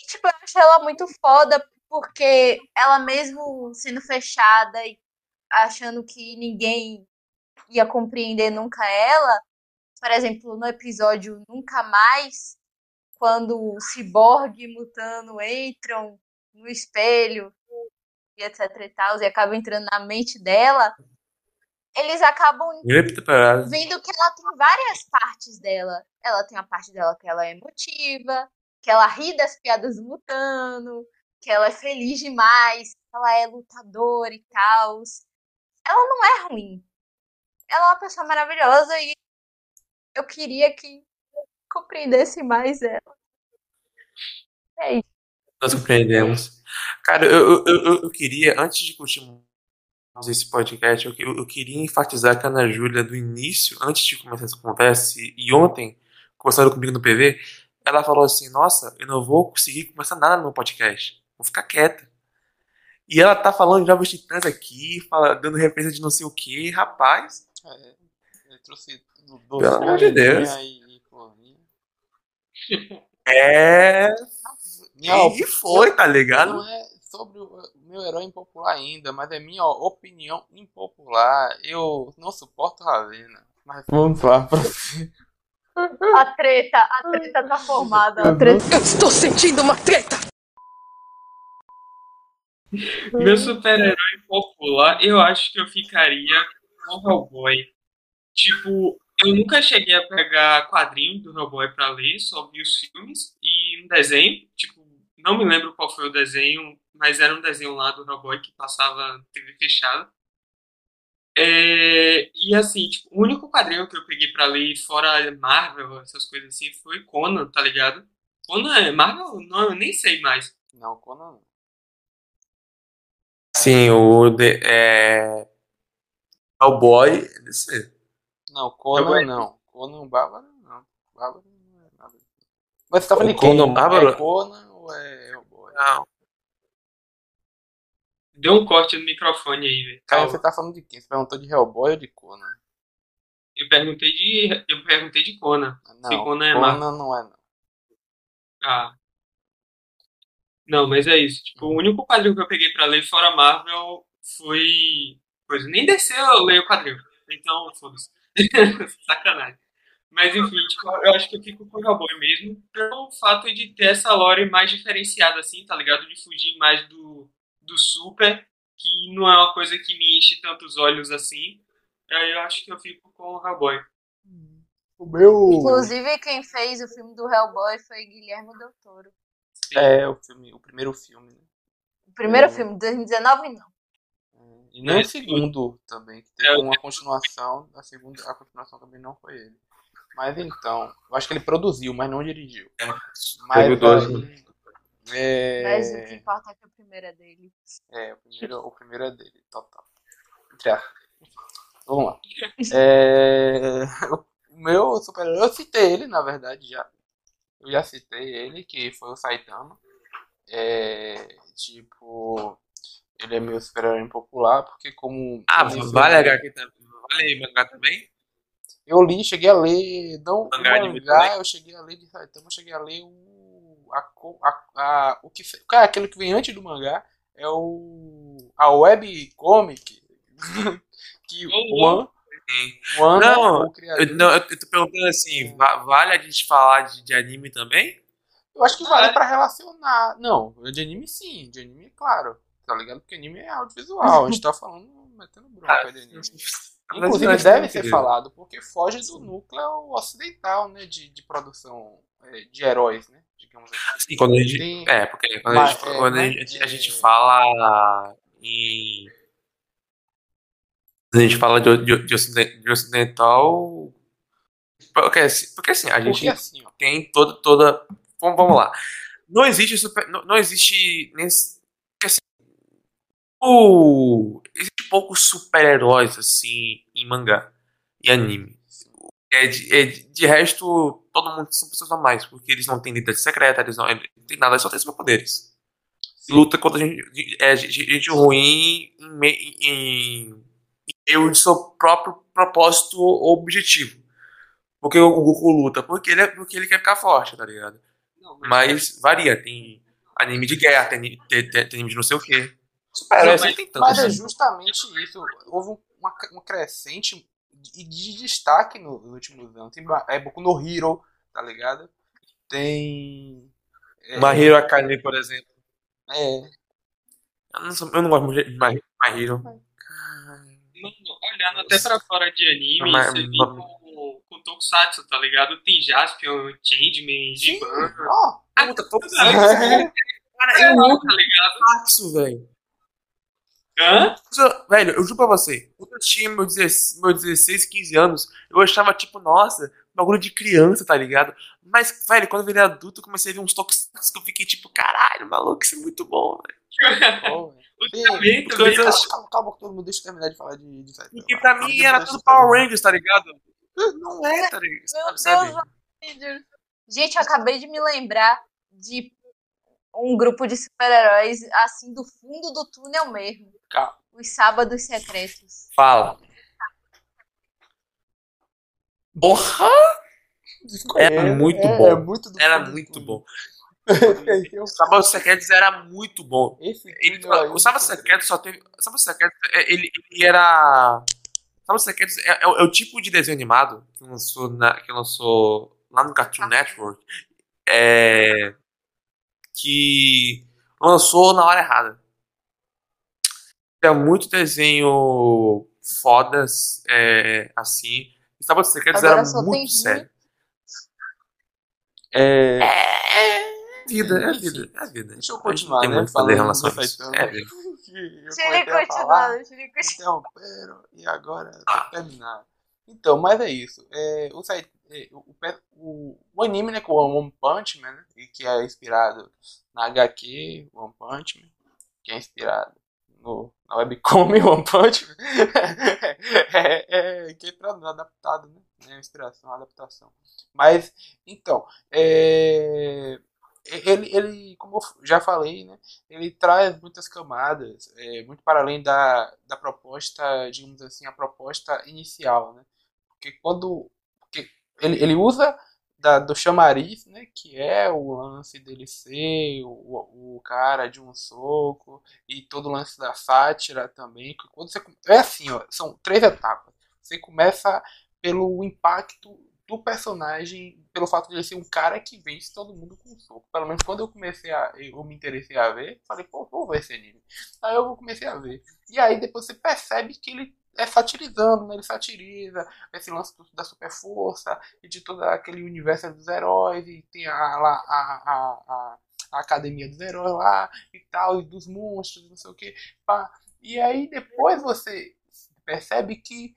Speaker 2: E, tipo, eu acho ela muito foda, porque ela mesmo sendo fechada e achando que ninguém ia compreender nunca ela, por exemplo, no episódio Nunca Mais, quando o Cyborg e Mutano entram no espelho e etc e tal, e acabam entrando na mente dela, eles acabam
Speaker 3: Primeira temporada.
Speaker 2: vendo que ela tem várias partes dela. Ela tem a parte dela que ela é emotiva, que ela ri das piadas do Mutano, que ela é feliz demais, que ela é lutadora e tal. Ela não é ruim. Ela é uma pessoa maravilhosa e eu queria que compreendesse mais ela. É isso.
Speaker 3: Nós compreendemos. Cara, eu, eu, eu, eu queria, antes de continuar esse podcast, eu, eu, eu queria enfatizar que a Ana Júlia, do início, antes de começar essa conversa, e, ontem, conversando comigo no PV, ela falou assim: Nossa, eu não vou conseguir começar nada no meu podcast. Vou ficar quieta. E ela tá falando de Jovens Titãs aqui, fala, dando referência de não sei o que, rapaz.
Speaker 1: É, ele trouxe do,
Speaker 3: Pelo amor de Deus.
Speaker 1: E, florzinha.
Speaker 3: É. E foi, tá ligado?
Speaker 1: Não é sobre o meu herói impopular ainda, mas é minha opinião impopular. Eu não suporto Ravena. Mas vamos lá pra
Speaker 2: A treta, a treta tá formada. A treta
Speaker 6: Eu estou sentindo uma treta!
Speaker 5: Meu super-herói popular, eu acho que eu ficaria com o Hellboy. Tipo, eu nunca cheguei a pegar quadrinho do Hellboy pra ler, só vi os filmes e um desenho. Tipo, não me lembro qual foi o desenho, mas era um desenho lá do Hellboy que passava TV fechada. É, e assim, tipo, o único quadrinho que eu peguei pra ler fora Marvel, essas coisas assim, foi Conan, tá ligado? Conan é Marvel? Não, eu nem sei mais.
Speaker 1: Não, Conan não.
Speaker 3: Sim, o. De, é. O boy. Esse,
Speaker 1: Não, Conan
Speaker 5: Hellboy.
Speaker 1: não. Conan Bárbaro não. Bárbaro não é nada. Mas você tá falando?
Speaker 3: Conan Bárbaro?
Speaker 1: É Conan ou é Hellboy?
Speaker 3: não.
Speaker 5: Deu um corte no microfone aí, velho.
Speaker 1: Cara, você tá falando de quem? Você perguntou de Hellboy ou de Conan?
Speaker 5: Eu perguntei de. Eu perguntei de Conan.
Speaker 1: Não,
Speaker 5: Se Conan é.
Speaker 1: Conan não é não.
Speaker 5: Ah. Não, mas é isso. Tipo, o único quadrinho que eu peguei pra ler fora Marvel foi. Coisa. Nem desceu eu leio o quadrinho. Então, foda-se. Sacanagem. Mas enfim, tipo, eu acho que eu fico com o Hellboy mesmo, pelo fato de ter essa lore mais diferenciada, assim, tá ligado? De fugir mais do, do super, que não é uma coisa que me enche tantos olhos assim. Aí eu acho que eu fico com o Hellboy.
Speaker 1: O meu.
Speaker 2: Inclusive, quem fez o filme do Hellboy foi Guilherme Del Toro.
Speaker 1: É, o, filme, o primeiro filme, né?
Speaker 2: O primeiro
Speaker 1: Hum.
Speaker 2: filme, 2019 não.
Speaker 1: E nem
Speaker 5: É,
Speaker 1: o segundo também, que teve
Speaker 5: É,
Speaker 1: uma continuação. A segunda, a continuação também não foi ele. Mas então, eu acho que ele produziu, mas não dirigiu. Mas
Speaker 3: Teve dois,
Speaker 1: aí, é,
Speaker 2: Mas o que importa é que o primeiro é dele.
Speaker 1: é, o primeiro, o primeiro é dele, total. Entre aspas. Vamos lá. É, o meu super-herói, eu citei ele, na verdade, já. Eu já citei ele, que foi o Saitama. É, tipo, ele é meu super-herói popular, porque como...
Speaker 3: Ah, vale HQ também. Vale mangá também?
Speaker 1: Eu li, cheguei a ler, não
Speaker 3: Mangá
Speaker 1: o mangá, eu cheguei a ler de Saitama, eu cheguei a ler o, a, a, a, o que, cara, aquele que vem antes do mangá, é o a webcomic que o One, o One é
Speaker 3: Não,
Speaker 1: o
Speaker 3: Eu,
Speaker 1: criador.
Speaker 3: não, eu tô perguntando assim, va- vale a gente falar de, de anime também?
Speaker 1: Eu acho que vale
Speaker 5: Ah,
Speaker 1: pra relacionar. Não, de anime sim, de anime, claro. Tá ligado? Porque anime é audiovisual. A gente tá falando, metendo bronca de anime.
Speaker 3: Na
Speaker 1: Inclusive deve ser falado, porque foge do núcleo ocidental, né? De, de produção é, de heróis, né? Digamos assim.
Speaker 3: Assim, quando a gente,
Speaker 1: Tem-
Speaker 3: é, porque quando,
Speaker 1: Mas,
Speaker 3: a, gente,
Speaker 1: é,
Speaker 3: quando a,
Speaker 1: mas,
Speaker 3: gente, a gente
Speaker 1: é-
Speaker 3: fala em. Quando a gente fala de, de, de ociden- de ocidental. Porque, assim- porque assim, a gente
Speaker 1: assim,
Speaker 3: tem toda. toda vamos, vamos lá. Não existe super. Não, não existe. nesse-. O, existe poucos super-heróis assim em mangá e anime. É de, é de, resto, todo mundo são pessoas normais, porque eles não têm identidade secreta, eles não, eles não têm nada, eles só têm superpoderes. Luta contra gente, é, gente, ruim em, me- em, em seu próprio propósito ou objetivo. Porque o Goku luta? Porque ele, é- porque ele quer ficar forte, tá ligado? Mas varia, tem anime de guerra, tem, tem, tem- tem anime de não sei o quê. Sempre
Speaker 5: mas-.
Speaker 1: Mas é
Speaker 3: assim.
Speaker 1: justamente isso. Houve um- uma, uma crescente de, de destaque no- nos últimos anos. Tem é Boku no Hero, tá ligado? Tem. É,
Speaker 3: My Hero Academy, por exemplo.
Speaker 1: é,
Speaker 3: Eu não, sou- eu não gosto muito de My, My Hero.
Speaker 5: Mano, olhando até pra fora de anime,
Speaker 3: Mas-
Speaker 5: você vê
Speaker 3: mas-
Speaker 5: com, com Tokusatsu, tá ligado? Tem Jaspion, Changeman, Giban.
Speaker 1: ó,
Speaker 3: Puta, tô
Speaker 1: é,
Speaker 3: Cara,
Speaker 5: É,
Speaker 3: eu amo
Speaker 5: tá ligado?
Speaker 3: Tokusatsu, velho.
Speaker 5: Hã?
Speaker 3: Velho, eu juro pra você, quando eu tinha meus 16, meus 16, 15 anos, eu achava, tipo, nossa, bagulho de criança, tá ligado? Mas, velho, quando eu virei adulto, eu comecei a ver uns tokusatsu que eu fiquei tipo, caralho, maluco, isso é muito bom, velho.
Speaker 5: Eu também,
Speaker 3: Porque
Speaker 5: também.
Speaker 3: eu-
Speaker 1: calma, calma, calma, todo mundo deixa eu terminar de falar de, de.
Speaker 3: Porque pra mim era tudo Power Rangers, tá ligado? Não é, tá ligado?
Speaker 2: Meu
Speaker 3: Sabe?
Speaker 2: Gente, eu acabei de me lembrar de um grupo de super-heróis assim do fundo do túnel mesmo.
Speaker 1: Calma.
Speaker 2: Os sábados secretos.
Speaker 3: Fala. Porra! Era muito
Speaker 1: é,
Speaker 3: bom.
Speaker 1: É muito
Speaker 3: Era muito bom. O Sábado Secretos era muito bom. Ele, o Sábado Secretos só teve. O Sábado Secretos, é, ele, ele era. Sábado Secretos é, é o, é o tipo de desenho animado que lançou, na, que lançou lá no Cartoon Network. É, que lançou na hora errada. É muito desenho fodas, é, assim. E Sábado Secretos
Speaker 2: Agora
Speaker 3: era muito sério.
Speaker 1: É,
Speaker 3: É vida, é
Speaker 1: Enfim,
Speaker 3: vida, é vida.
Speaker 1: Deixa eu
Speaker 3: A gente
Speaker 1: continuar,
Speaker 3: tem
Speaker 1: né?
Speaker 3: muito a fazer em
Speaker 1: Falando
Speaker 3: relação
Speaker 1: do
Speaker 3: a isso.
Speaker 1: Saitama.
Speaker 3: É vida.
Speaker 1: Eu
Speaker 2: Deixa ele
Speaker 1: a
Speaker 2: continuar, deixa ele continuar.
Speaker 1: interromperam e agora que terminar. Então, mas é isso. É, o, é, o, o, o- o anime, né, com o One Punch Man, né, e que é inspirado na HQ One Punch Man, que é inspirado no, na webcomic One Punch é, é, é tra- adaptado, né, é inspiração, adaptação. Mas, então, é, ele, ele, como eu já falei, né, ele traz muitas camadas, é, muito para além da, da proposta, digamos assim, a proposta inicial, né? Porque quando porque ele, ele usa da, do chamariz, né, que é o lance dele ser o, o cara de um soco e todo o lance da sátira também, que quando você é assim, ó, são três etapas. Você começa pelo impacto do personagem, pelo fato de ele ser um cara que vence todo mundo com soco. Pelo menos quando eu comecei a. Eu me interessei a ver, falei, pô, vou ver esse anime. Aí eu comecei a ver. E aí depois você percebe que ele é satirizando, né? Ele satiriza esse lance do- da super força e de todo aquele universo dos heróis, e tem a, lá, a, a, a, academia dos heróis lá e tal, e dos monstros, não sei o que. E aí depois você percebe que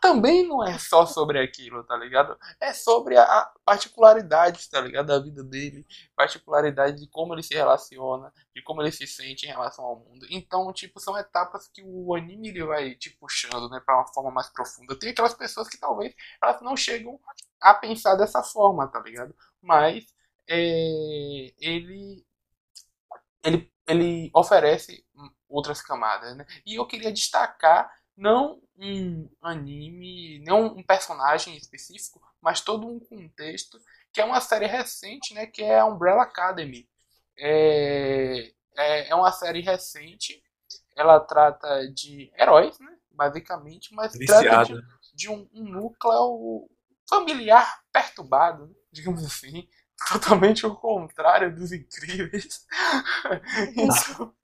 Speaker 1: também não é só sobre aquilo, tá ligado? É sobre a particularidade, tá ligado? Da vida dele, particularidade de como ele se relaciona, de como ele se sente em relação ao mundo. Então, tipo, são etapas que o anime ele vai te puxando, né, para uma forma mais profunda. Tem aquelas pessoas que talvez elas não chegam a pensar dessa forma, tá ligado? Mas é, ele ele ele oferece outras camadas, né? E eu queria destacar não um anime, não um personagem específico, mas todo um contexto, que é uma série recente, né, que é a Umbrella Academy. É, é, é uma série recente. Ela trata de heróis, né? Basicamente, mas trata de, de um, um núcleo familiar perturbado, né? digamos assim. Totalmente o contrário dos incríveis. Então,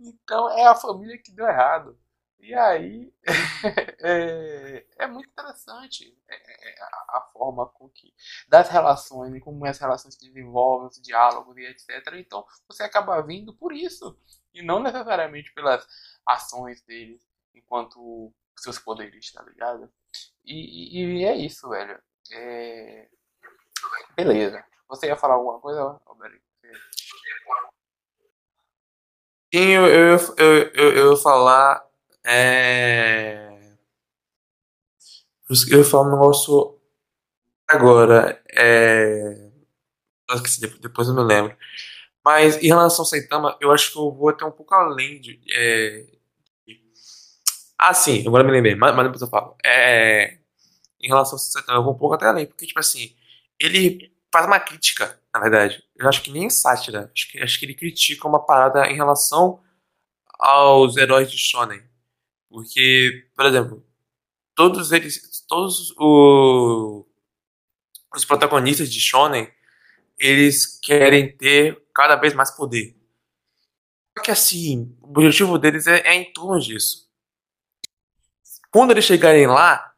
Speaker 1: então é a família que deu errado. E aí é, é muito interessante é, é, a, a forma com que das relações, e como as relações se desenvolvem, os diálogos e etc. Então você acaba vindo por isso. E não necessariamente pelas ações deles enquanto seus poderes, tá ligado? E, e- e é isso, velho. É, Beleza. Você ia falar alguma coisa, Alberico?
Speaker 3: Sim, eu, eu, eu, eu, eu ia falar. É... Eu ia falar um negócio agora. É... depois- eu me lembro. Mas em relação ao Saitama, eu acho que eu vou até um pouco além de. é, Ah, sim, agora me lembrei, mas, mas depois eu falo. É... Em relação ao Saitama, eu vou um pouco até além, porque, tipo assim, ele faz uma crítica, na verdade. Eu acho que nem sátira. Acho que, acho que ele critica uma parada em relação aos heróis de Shonen. Porque, por exemplo, todos eles, todos o- os protagonistas de Shonen, eles querem ter cada vez mais poder. Só que assim, o objetivo deles é, é em torno disso. Quando eles chegarem lá,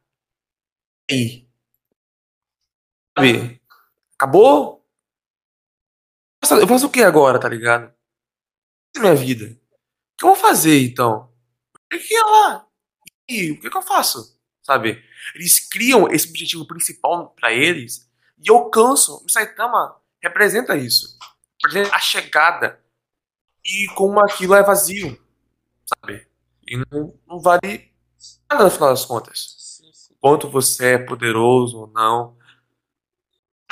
Speaker 3: aí, sabe, acabou? Eu faço- Eu o que agora, tá ligado? Minha vida. O que eu vou fazer então? Eu ia lá. E o que, que eu faço? Sabe? Eles criam esse objetivo principal pra eles e alcançam. O Saitama representa isso. Representa a chegada. E como aquilo é vazio. Sabe? E não, não vale nada no final das contas. Quanto você é poderoso ou não.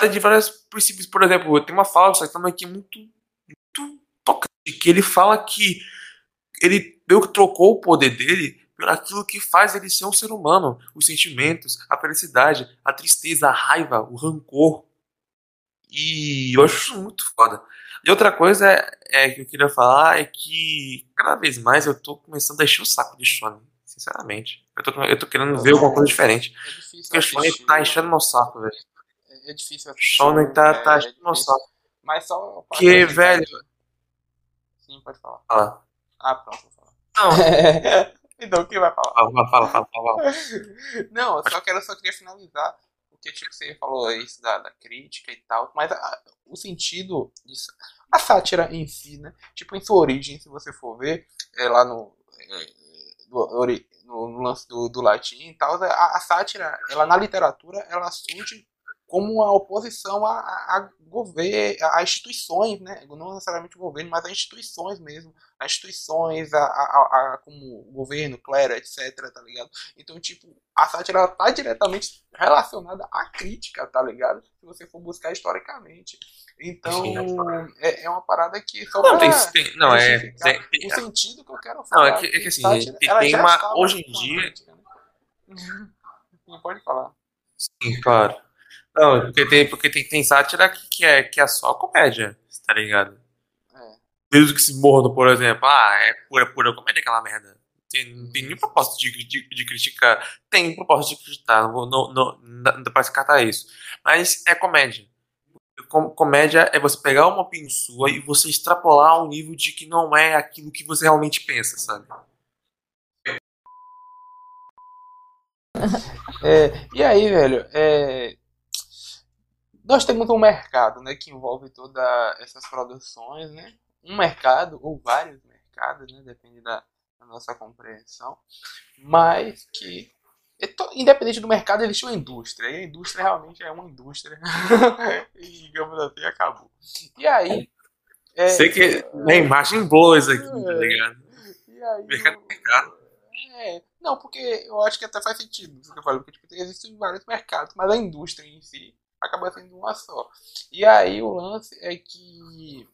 Speaker 3: De vários princípios. Por exemplo, tem uma fala do Saitama que é muito, muito tocante. Que ele fala que ele meio que trocou o poder dele por aquilo que faz ele ser um ser humano. Os sentimentos, a felicidade, a tristeza, a raiva, o rancor. E eu acho isso muito foda. E outra coisa é, é que eu queria falar é que cada vez mais eu tô começando a encher o saco de Shonen. Sinceramente. Eu tô, eu tô querendo ver alguma coisa diferente.
Speaker 1: É difícil
Speaker 3: Porque o Shonen tá enchendo meu saco, velho.
Speaker 1: É é difícil assistir.
Speaker 3: Shonen tá, tá
Speaker 1: é difícil.
Speaker 3: saco.
Speaker 1: Mas só. acrescentar-
Speaker 3: velho.
Speaker 1: Sim, pode falar.
Speaker 3: Fala.
Speaker 1: Ah, pronto, vou falar.
Speaker 3: Não,
Speaker 1: então, quem vai falar?
Speaker 3: fala, fala, fala, fala.
Speaker 1: Não, eu só, quero, só queria finalizar. Porque, tipo, você falou isso da, da crítica e tal. Mas a- o sentido disso. A sátira em si, né? Tipo, em sua origem, se você for ver, é lá no. é, do- no, no lance do, do latim e tal, a, a sátira, ela na literatura, ela surge como uma oposição a, a, a governo, a instituições, né? Não necessariamente o governo, mas a instituições mesmo. A instituições, a, a, a, a- como o governo, clero, etc, tá ligado? Então, tipo, a sátira ela tá diretamente relacionada à crítica, tá ligado? Se você for buscar historicamente. Então,
Speaker 3: Sim.
Speaker 1: é, é uma parada que só
Speaker 3: Não,
Speaker 1: pra
Speaker 3: tem, tem- não, é. tem- tem-
Speaker 1: o sentido que eu quero
Speaker 3: Não,
Speaker 1: falar.
Speaker 3: é que, é que assim,
Speaker 1: sátira,
Speaker 3: tem,
Speaker 1: ela
Speaker 3: tem
Speaker 1: já
Speaker 3: uma. Hoje em dia.
Speaker 1: crítica, né? Pode falar.
Speaker 3: Sim, claro. Não, porque tem, porque tem, tem sátira que, que, é, que é só comédia, tá ligado?
Speaker 1: É.
Speaker 3: Mesmo que se mordo, por exemplo, ah, é pura, pura comédia aquela merda. Tem, não tem nenhum propósito de, de, de criticar. Tem propósito de criticar, não, vou- não, não, não dá pra descartar isso. Mas é comédia. Com- Comédia é você pegar uma opinião sua e você extrapolar ao nível de que não é aquilo que você realmente pensa, sabe?
Speaker 1: É, e aí, velho, é, nós temos um mercado, né, que envolve todas essas produções, né? Um mercado ou vários mercados, né, depende da, da nossa compreensão, mas que é independente do mercado existe uma indústria, e a indústria realmente é uma indústria, e digamos assim, acabou. E aí, é,
Speaker 3: Sei que é imagem boa isso aqui, tá ligado?
Speaker 1: e aí
Speaker 3: Mercado, mercado.
Speaker 1: é, não, porque eu acho que até faz sentido isso que eu falei, porque tipo, existem vários mercados, mas a indústria em si acaba sendo uma só. E aí o lance é que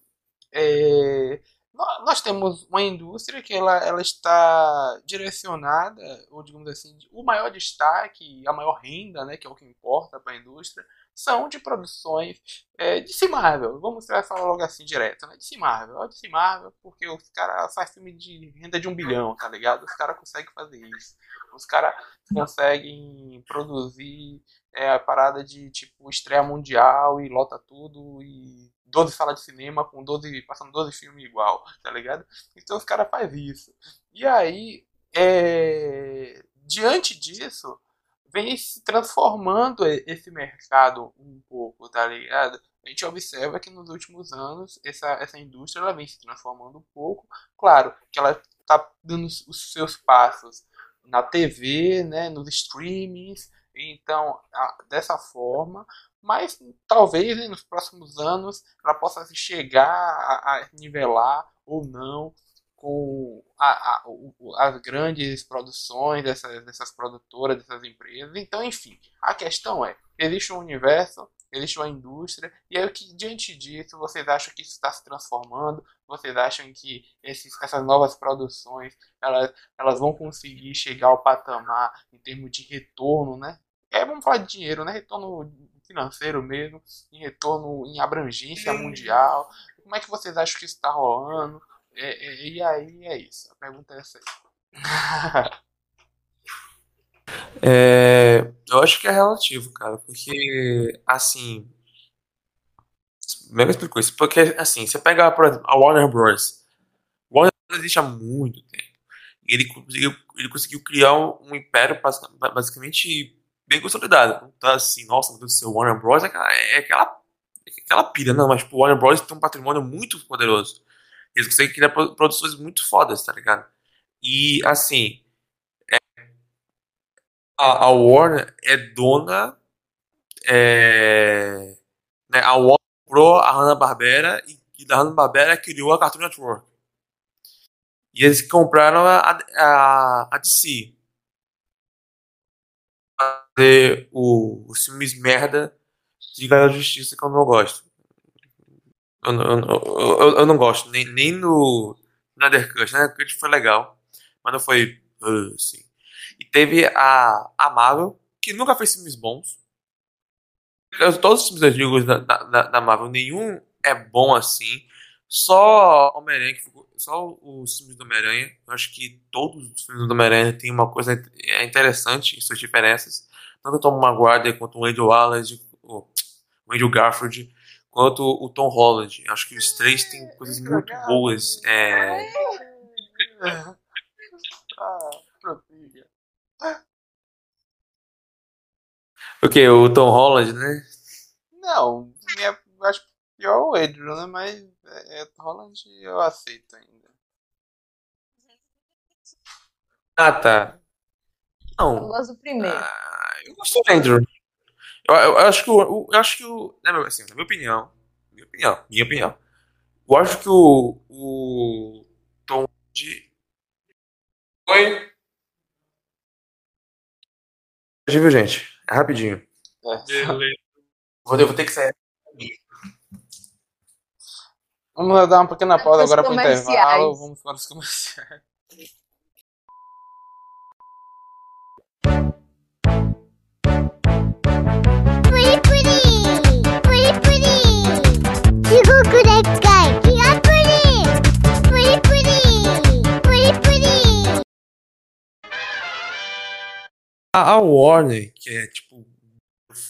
Speaker 1: é, nó- nós temos uma indústria que ela, ela está direcionada, ou digamos assim, o maior destaque, a maior renda, né, que é o que importa para a indústria, são de produções é, DC Marvel. Vamos falar logo assim direto, né? DC Marvel. É DC Marvel porque os caras fazem filme de renda de um bilhão, tá ligado? Os caras conseguem fazer isso. Os caras conseguem produzir é, a parada de tipo estreia mundial e lota tudo e 12 salas de cinema com 12, passando 12 filmes igual, tá ligado? Então os caras fazem isso. E aí, é, diante disso, vem se transformando esse mercado um pouco, tá ligado? A gente observa que nos últimos anos essa, essa indústria ela vem se transformando um pouco. Claro que ela está dando os seus passos na TV, né, nos streamings, então dessa forma, mas talvez né, nos próximos anos ela possa chegar a, a nivelar ou não com a, a, as grandes produções dessas, dessas produtoras, dessas empresas. Então, enfim, a questão é: existe um universo, existe uma indústria, e aí que diante disso vocês acham que isso está se transformando? Vocês acham que esses, essas novas produções elas, elas vão conseguir chegar ao patamar em termos de retorno, né? É, vamos falar de dinheiro, né? Retorno financeiro mesmo, em retorno em abrangência mundial. Como é que vocês acham que isso está rolando? É, é, e aí é isso. A pergunta é essa aí.
Speaker 3: É, eu acho que é relativo, cara, porque assim. Mega explicou isso, porque assim, você pega, por exemplo, a Warner Bros. Warner Bros. existe há muito tempo. Ele conseguiu, ele conseguiu criar um império basicamente bem consolidado. Então, assim, nossa, meu Deus do céu, Warner Bros. é aquela, é aquela, aquela pilha, não, mas tipo, Warner Bros. tem um patrimônio muito poderoso. Eles conseguem criar produções muito fodas, tá ligado? E, assim, é, a, a, Warner é dona. É, né, a Warner comprou a Hanna-Barbera e, e da Hanna-Barbera criou a Cartoon Network. E eles compraram a, a, a DC. Fazer o, os filmes merda de Liga Justiça que eu não gosto. Eu, eu, eu, não gosto, nem, nem no Snyder Cut. Snyder Cut foi legal, mas não foi assim. E teve a, a Marvel, que nunca fez filmes bons. Todos os filmes da, da, da Marvel, nenhum é bom assim. Só Homem-Aranha, só os filmes do Homem-Aranha. Eu acho que todos os filmes do Homem-Aranha têm uma coisa interessante em suas diferenças. Tanto o Tom Maguire quanto o Andrew Wallace, o Andrew Garfield quanto o Tom Holland. Acho que os três têm coisas muito boas. É... O que? O Tom Holland, né?
Speaker 1: Não, minha, acho pior o Adrian, né? Mas é, é, Holland eu aceito ainda.
Speaker 3: Ah, tá. Não.
Speaker 2: Eu gosto do primeiro.
Speaker 3: Ah, eu gosto do Andrew. Eu, eu, acho que o. Eu acho que o. Assim, na minha opinião. Minha opinião. Minha opinião. Eu acho que o. O. Tom de. Oi? Viu, gente? É rapidinho.
Speaker 1: É.
Speaker 3: Vou, eu vou ter que sair.
Speaker 1: Vamos dar uma pequena pausa agora para o intervalo. Vamos para os comerciais.
Speaker 3: A a Warner, que é tipo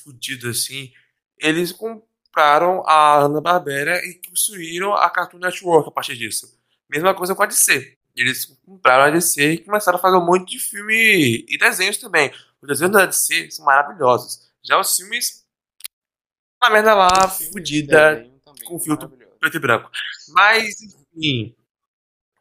Speaker 3: fudido assim, eles compraram a Hanna-Barbera e construíram a Cartoon Network a partir disso. Mesma coisa com a DC. Eles compraram a DC e começaram a fazer um monte de filme e desenhos também. Os desenhos da DC são maravilhosos. Já os filmes, uma merda lá, fudida, com filtro preto e branco. Mas, enfim,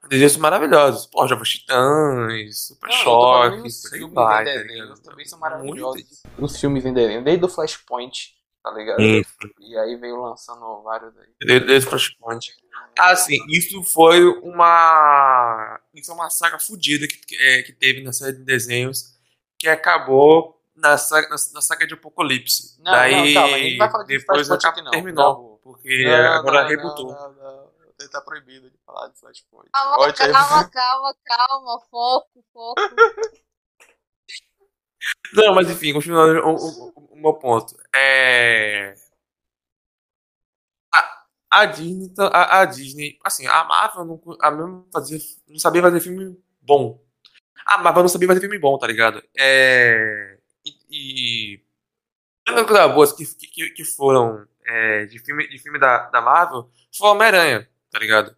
Speaker 3: desenhos maravilhosos. Pô, Jovens Titãs, Super
Speaker 1: Não,
Speaker 3: Choque,
Speaker 1: os filmes
Speaker 3: vai,
Speaker 1: em
Speaker 3: tá
Speaker 1: desenho, também são maravilhosos. Os filmes em desenho, desde o Flashpoint, tá ligado?
Speaker 3: Isso.
Speaker 1: E aí veio lançando vários aí.
Speaker 3: Desde Flashpoint. Ah, sim, isso foi uma. Isso é uma saga fodida que, é, que teve na série de desenhos que acabou na saga, na, na saga de Apocalipse.
Speaker 1: Não,
Speaker 3: Daí
Speaker 1: não, calma, a gente vai falar de
Speaker 3: depois
Speaker 1: Flashpoint aqui não,
Speaker 3: terminou.
Speaker 1: acabou.
Speaker 3: Porque
Speaker 1: Não,
Speaker 3: agora
Speaker 1: não,
Speaker 3: rebutou.
Speaker 1: Não, não, não. Ele tá proibido de falar de Flashpoint.
Speaker 2: Calma,
Speaker 1: Volte aí.
Speaker 2: calma, calma, calma. Foco, foco.
Speaker 3: Não, mas enfim, continuando o, o- o meu ponto. é. A, a Disney, tá- a, a Disney, assim, a Marvel não, a mesmo fazia, não sabia fazer filme bom. A Marvel não sabia fazer filme bom, tá ligado? É. E. e as coisas boas que, que, que foram é, de filme, de filme da, da Marvel foi Homem-Aranha, tá ligado?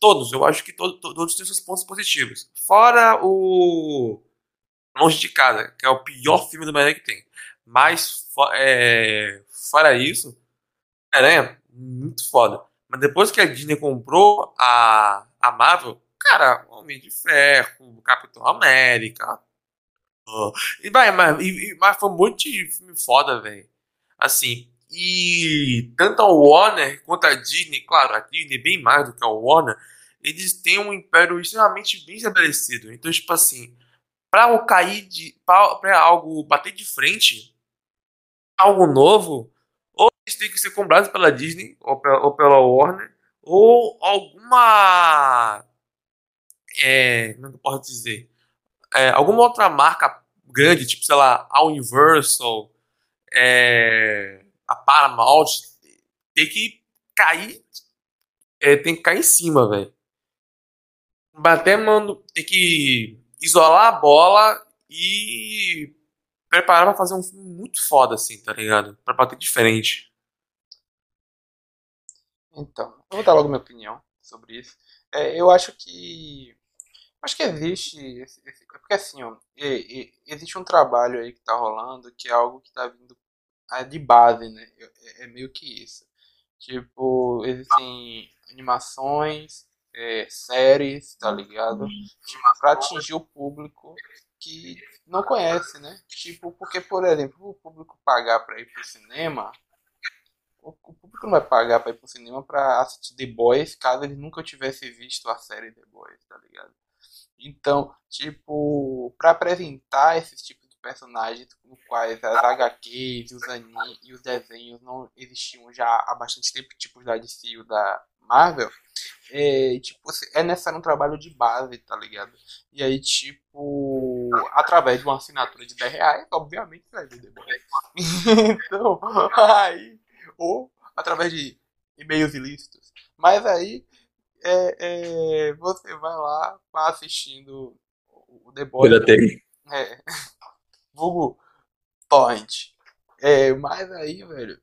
Speaker 3: Todos, eu acho que todo, to- todos têm seus pontos positivos. Fora o. Longe de Casa, que é o pior filme do Homem-Aranha que tem. Mas, fo- é, fora isso, Homem-Aranha, muito foda. Mas depois que a Disney comprou a, a Marvel, cara, Homem de Ferro, Capitão América. ó, E, vai, mas, e- mas foi um monte de filme foda, velho. Assim, e tanto a Warner quanto a Disney, claro, a Disney bem mais do que a Warner, eles têm um império extremamente bem estabelecido. Então, tipo assim, pra o cair de. pra algo bater de frente, algo novo, ou eles têm que ser comprados pela Disney ou pela, ou pela Warner, ou alguma. É, como é eu posso dizer? É, alguma outra marca grande, tipo, sei lá, a Universal, é, a Paramount, tem que cair. é, tem que cair em cima, velho. Bater mano, tem que isolar a bola e preparar pra fazer um filme muito foda, assim, tá ligado? Pra bater diferente.
Speaker 1: Então, eu vou dar logo minha opinião sobre isso. É, eu acho que. Acho que existe. esse- esse- porque assim, ó, existe um trabalho aí que tá rolando que é algo que tá vindo ah, de base, né? É, é meio que isso. Tipo, existem animações, é, séries, tá ligado? Tipo, pra atingir o público que não conhece, né? Tipo, porque, por exemplo, o público pagar pra ir pro cinema o público não vai pagar pra ir pro cinema pra assistir The Boys caso ele nunca tivesse visto a série The Boys, tá ligado? Então, tipo, pra apresentar esses tipos personagens no quais as HQs e os, ani e os desenhos não existiam já há bastante tempo, tipo da DC e o da Marvel, é, tipo, é necessário um trabalho de base, tá ligado? E aí, tipo, através de uma assinatura de 10 reais, obviamente vai Boys. então, aí ou através de e-mails ilícitos. Mas aí é, é, você vai lá, vai assistindo o The Boys. É, vulgo Torrent. É, mas aí, velho,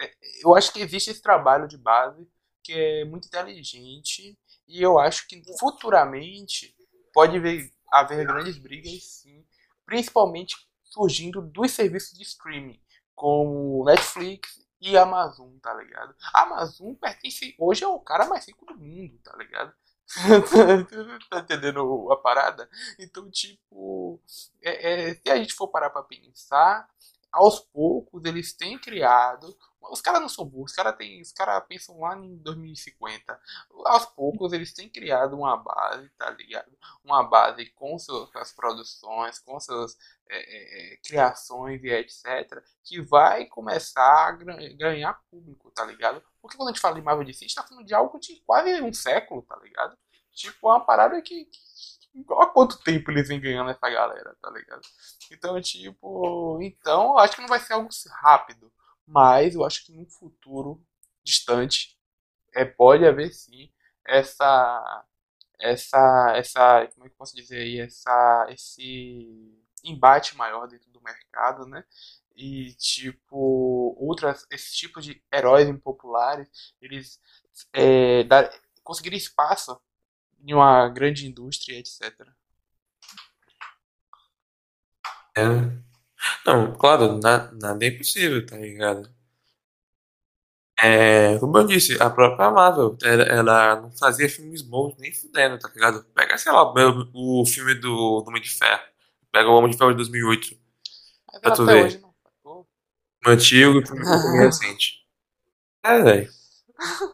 Speaker 1: é, eu acho que existe esse trabalho de base que é muito inteligente e eu acho que futuramente pode haver, haver grandes brigas, sim, principalmente surgindo dos serviços de streaming, como Netflix e Amazon, tá ligado? Amazon pertence, hoje é o cara mais rico do mundo, tá ligado? tá entendendo a parada? Então, tipo, é, é, se a gente for parar pra pensar, aos poucos eles têm criado. Os caras não são burros, os caras cara pensam lá em 2050. Aos poucos eles têm criado uma base, tá ligado? Uma base com suas produções, com suas é, é, criações e etc. Que vai começar a ganhar público, tá ligado? Porque quando a gente fala de Marvel DC, a gente tá falando de algo de quase um século, tá ligado? Tipo, é uma parada que, que há quanto tempo eles vêm ganhando essa galera, tá ligado? Então, tipo, então, eu acho que não vai ser algo rápido, mas eu acho que no futuro distante é, pode haver sim essa essa essa como é que eu posso dizer aí essa esse embate maior dentro do mercado, né? E tipo outras esses tipos de heróis impopulares eles é, dar, conseguirem espaço em uma grande indústria, etc.
Speaker 3: É. Não, claro, na- nada é impossível, tá ligado? É, como eu disse, a própria Marvel, ela, ela não fazia filmes bons nem fudendo, tá ligado? Pega, sei lá, o, o filme do, do Homem de Ferro. Pega o Homem de Ferro de 2008.
Speaker 1: Mas
Speaker 3: Pra tu ver.
Speaker 1: hoje não.
Speaker 3: O antigo e o filme o filme recente. É, velho.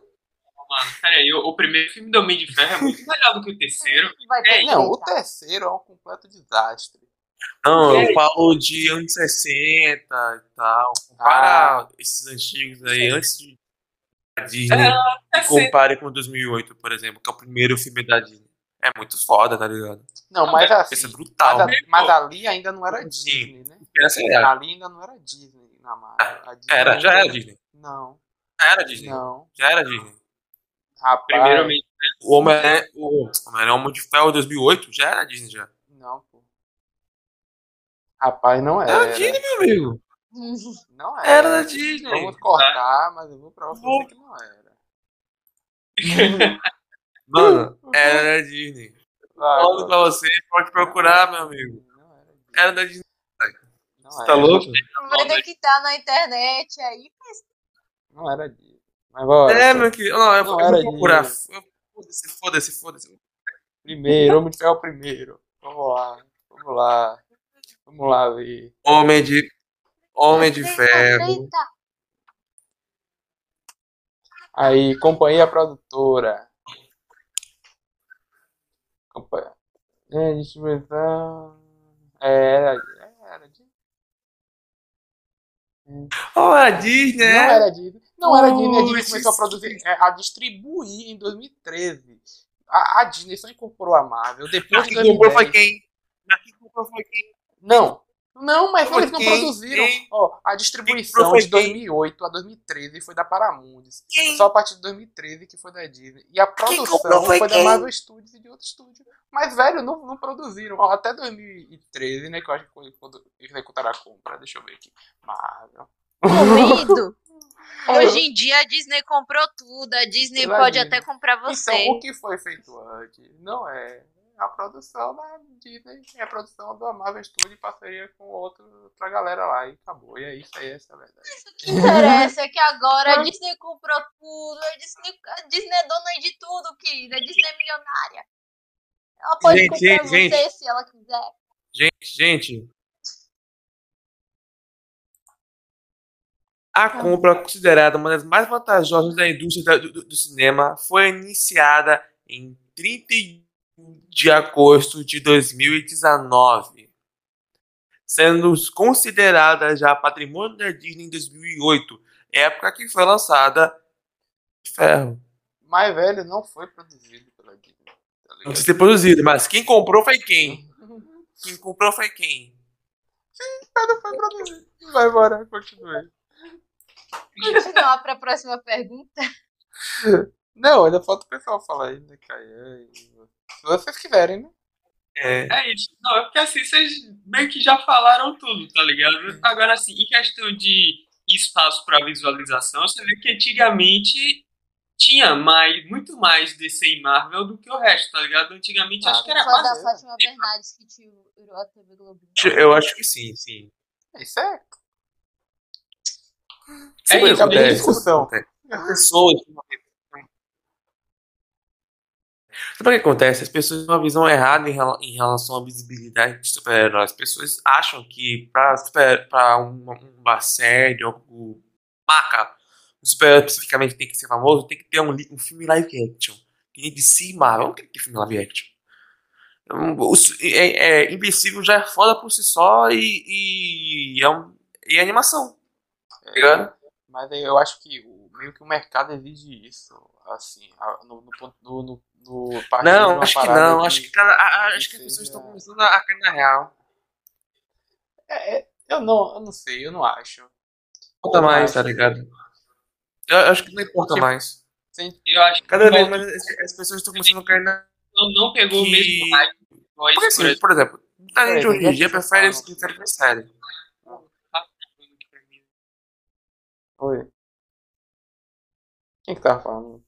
Speaker 5: Mano, peraí, o, o primeiro filme do Homem de Ferro é muito melhor do que o terceiro. É,
Speaker 1: Não, o terceiro é um completo desastre.
Speaker 3: Não,
Speaker 5: É.
Speaker 3: eu falo de anos 60 e tal. Compara esses antigos aí, antes de Disney.
Speaker 5: É,
Speaker 3: e compare com 2008, por exemplo, que é o primeiro filme da Disney. É muito foda, tá ligado?
Speaker 1: Não,
Speaker 5: Não,
Speaker 1: mas
Speaker 5: mas
Speaker 3: Esse é
Speaker 1: assim,
Speaker 3: brutal.
Speaker 1: mas, a- mas ali ainda não era
Speaker 3: Sim.
Speaker 1: Disney, né?
Speaker 3: Essa é a-
Speaker 1: Ali ainda não era Disney. na Marvel. A Disney
Speaker 3: Era, já era Disney.
Speaker 1: Não,
Speaker 3: Já era Disney.
Speaker 1: não.
Speaker 3: Já era Disney.
Speaker 1: Rapaz,
Speaker 5: Primeiramente,
Speaker 3: O Homem-Aranha, o Homem-Aranha Homem de Ferro 2008 já era Disney já.
Speaker 1: não, pô. Rapaz, não era.
Speaker 3: Era Disney, meu amigo.
Speaker 1: Não era.
Speaker 3: Era da Disney.
Speaker 1: Vamos cortar, mas eu vou provar pra você que não era.
Speaker 3: Mano, era da Disney.
Speaker 1: Vai,
Speaker 3: Falando pra você, pode procurar, meu amigo.
Speaker 1: Não era. Disney.
Speaker 3: Era da Disney.
Speaker 1: Não
Speaker 3: Você
Speaker 1: era.
Speaker 3: tá louco?
Speaker 2: Vai ter que estar na internet aí.
Speaker 1: Não era Disney. Mas bora.
Speaker 3: É, meu querido. Não, eu,
Speaker 1: Não
Speaker 3: eu
Speaker 1: era
Speaker 3: vou procurar. Foda-se, foda-se, foda-se.
Speaker 1: Primeiro, Homem de Ferro primeiro. Vamos lá. Vamos lá. Vamos lá ver.
Speaker 3: Homem de. Homem de Ferro.
Speaker 1: Aí, companhia produtora. Companhia. É, distribuição. É, era. Era Disney.
Speaker 3: Oh, a Disney,
Speaker 1: Não
Speaker 3: né?
Speaker 1: era Disney. Não era Disney. A Disney começou a produzir, é, a distribuir em 2013. A, a Disney só incorporou a Marvel depois de
Speaker 3: quem comprou
Speaker 1: 2010.
Speaker 3: foi quem? Mas quem comprou foi quem?
Speaker 1: Não. Não, mas
Speaker 3: Foi
Speaker 1: eles não
Speaker 3: quem?
Speaker 1: produziram.
Speaker 3: Quem?
Speaker 1: Ó, a distribuição de
Speaker 3: quem?
Speaker 1: 2008 a 2013 foi da Paramount. Só a partir de 2013 que foi da Disney. E a produção foi,
Speaker 3: foi
Speaker 1: da? Marvel Studios e de outro estúdio. Mas, velho, não, não produziram. Ó, até 2013, né? Que eu acho que foi quando executaram a compra. Deixa eu ver aqui. Marvel.
Speaker 2: Duvido. Hoje em dia a Disney comprou tudo. A Disney
Speaker 1: Pela
Speaker 2: pode até comprar você.
Speaker 1: Então, o que foi feito antes? Não é a produção da Disney, é a produção da Marvel Studios em parceria com outro, outra galera lá. E acabou. E é isso aí, essa é a verdade.
Speaker 2: O que interessa é que agora a Disney comprou tudo. A Disney, a Disney é dona de tudo, querida. A Disney é milionária. Ela pode
Speaker 3: Gente,
Speaker 2: comprar
Speaker 3: gente,
Speaker 2: você
Speaker 3: gente.
Speaker 2: se ela quiser.
Speaker 3: Gente, gente. A compra considerada uma das mais vantajosas da indústria do, do- do cinema foi iniciada em 31 de agosto de 2019, sendo considerada já patrimônio da Disney em 2008, época que foi lançada Ferro.
Speaker 1: Mas, velho, não foi produzido pela Disney. Tá
Speaker 3: Não
Speaker 1: ligado?
Speaker 3: sei se produzido, mas quem comprou foi quem? Quem comprou foi quem?
Speaker 1: Mas não foi produzido. Vai embora, continue.
Speaker 2: Continuar para a próxima pergunta.
Speaker 1: Não, ainda falta o pessoal falar aí, né, Caian? e- Se vocês quiserem, né?
Speaker 3: É,
Speaker 5: É isso. Não, é porque assim, vocês meio que já falaram tudo, tá ligado? Agora, assim, em questão de espaço para visualização, você vê que antigamente tinha mais, muito mais DC e Marvel do que o resto, tá ligado? Antigamente
Speaker 1: Ah,
Speaker 5: acho que era
Speaker 2: Foi da
Speaker 5: mais.
Speaker 2: Fátima Bernardes que tirou a TV Globo.
Speaker 3: eu acho que sim, sim.
Speaker 1: Isso é.
Speaker 5: É
Speaker 3: Sempre
Speaker 5: isso,
Speaker 3: acontece,
Speaker 1: tem discussão.
Speaker 3: pessoas. Sabe o que acontece? As pessoas têm uma visão errada em, rela- em relação à visibilidade de super-heróis. As pessoas acham que para super, pra uma, uma série algo- marca, um super-herói especificamente tem que ser famoso, tem que ter um, um filme live action. Que nem de si Marvel. Não tem que ter filme live action. Um, os- É, é, Invencível já é foda por si só e, e, é, um, e é animação. Tá ligado?
Speaker 1: Mas eu acho que o, meio que o mercado exige isso. Assim, a- no, no, ponto- no, no,
Speaker 3: Não, acho que não. Acho que, a- a- acho que as pessoas estão começando a cair na real.
Speaker 1: É, é, eu, não, eu não sei, eu não acho.
Speaker 3: Importa mais,
Speaker 1: acho.
Speaker 3: tá ligado? Eu acho que não importa
Speaker 1: Tipo,
Speaker 3: mais.
Speaker 5: Eu acho que
Speaker 3: Cada vez
Speaker 5: não,
Speaker 3: mais as, as pessoas estão começando a cair na.
Speaker 5: não pegou o mesmo hype. Por
Speaker 3: assim, por exemplo, muita gente
Speaker 1: exemplo,
Speaker 3: hoje em dia prefere ver série.
Speaker 1: Oi. Quem que tava falando?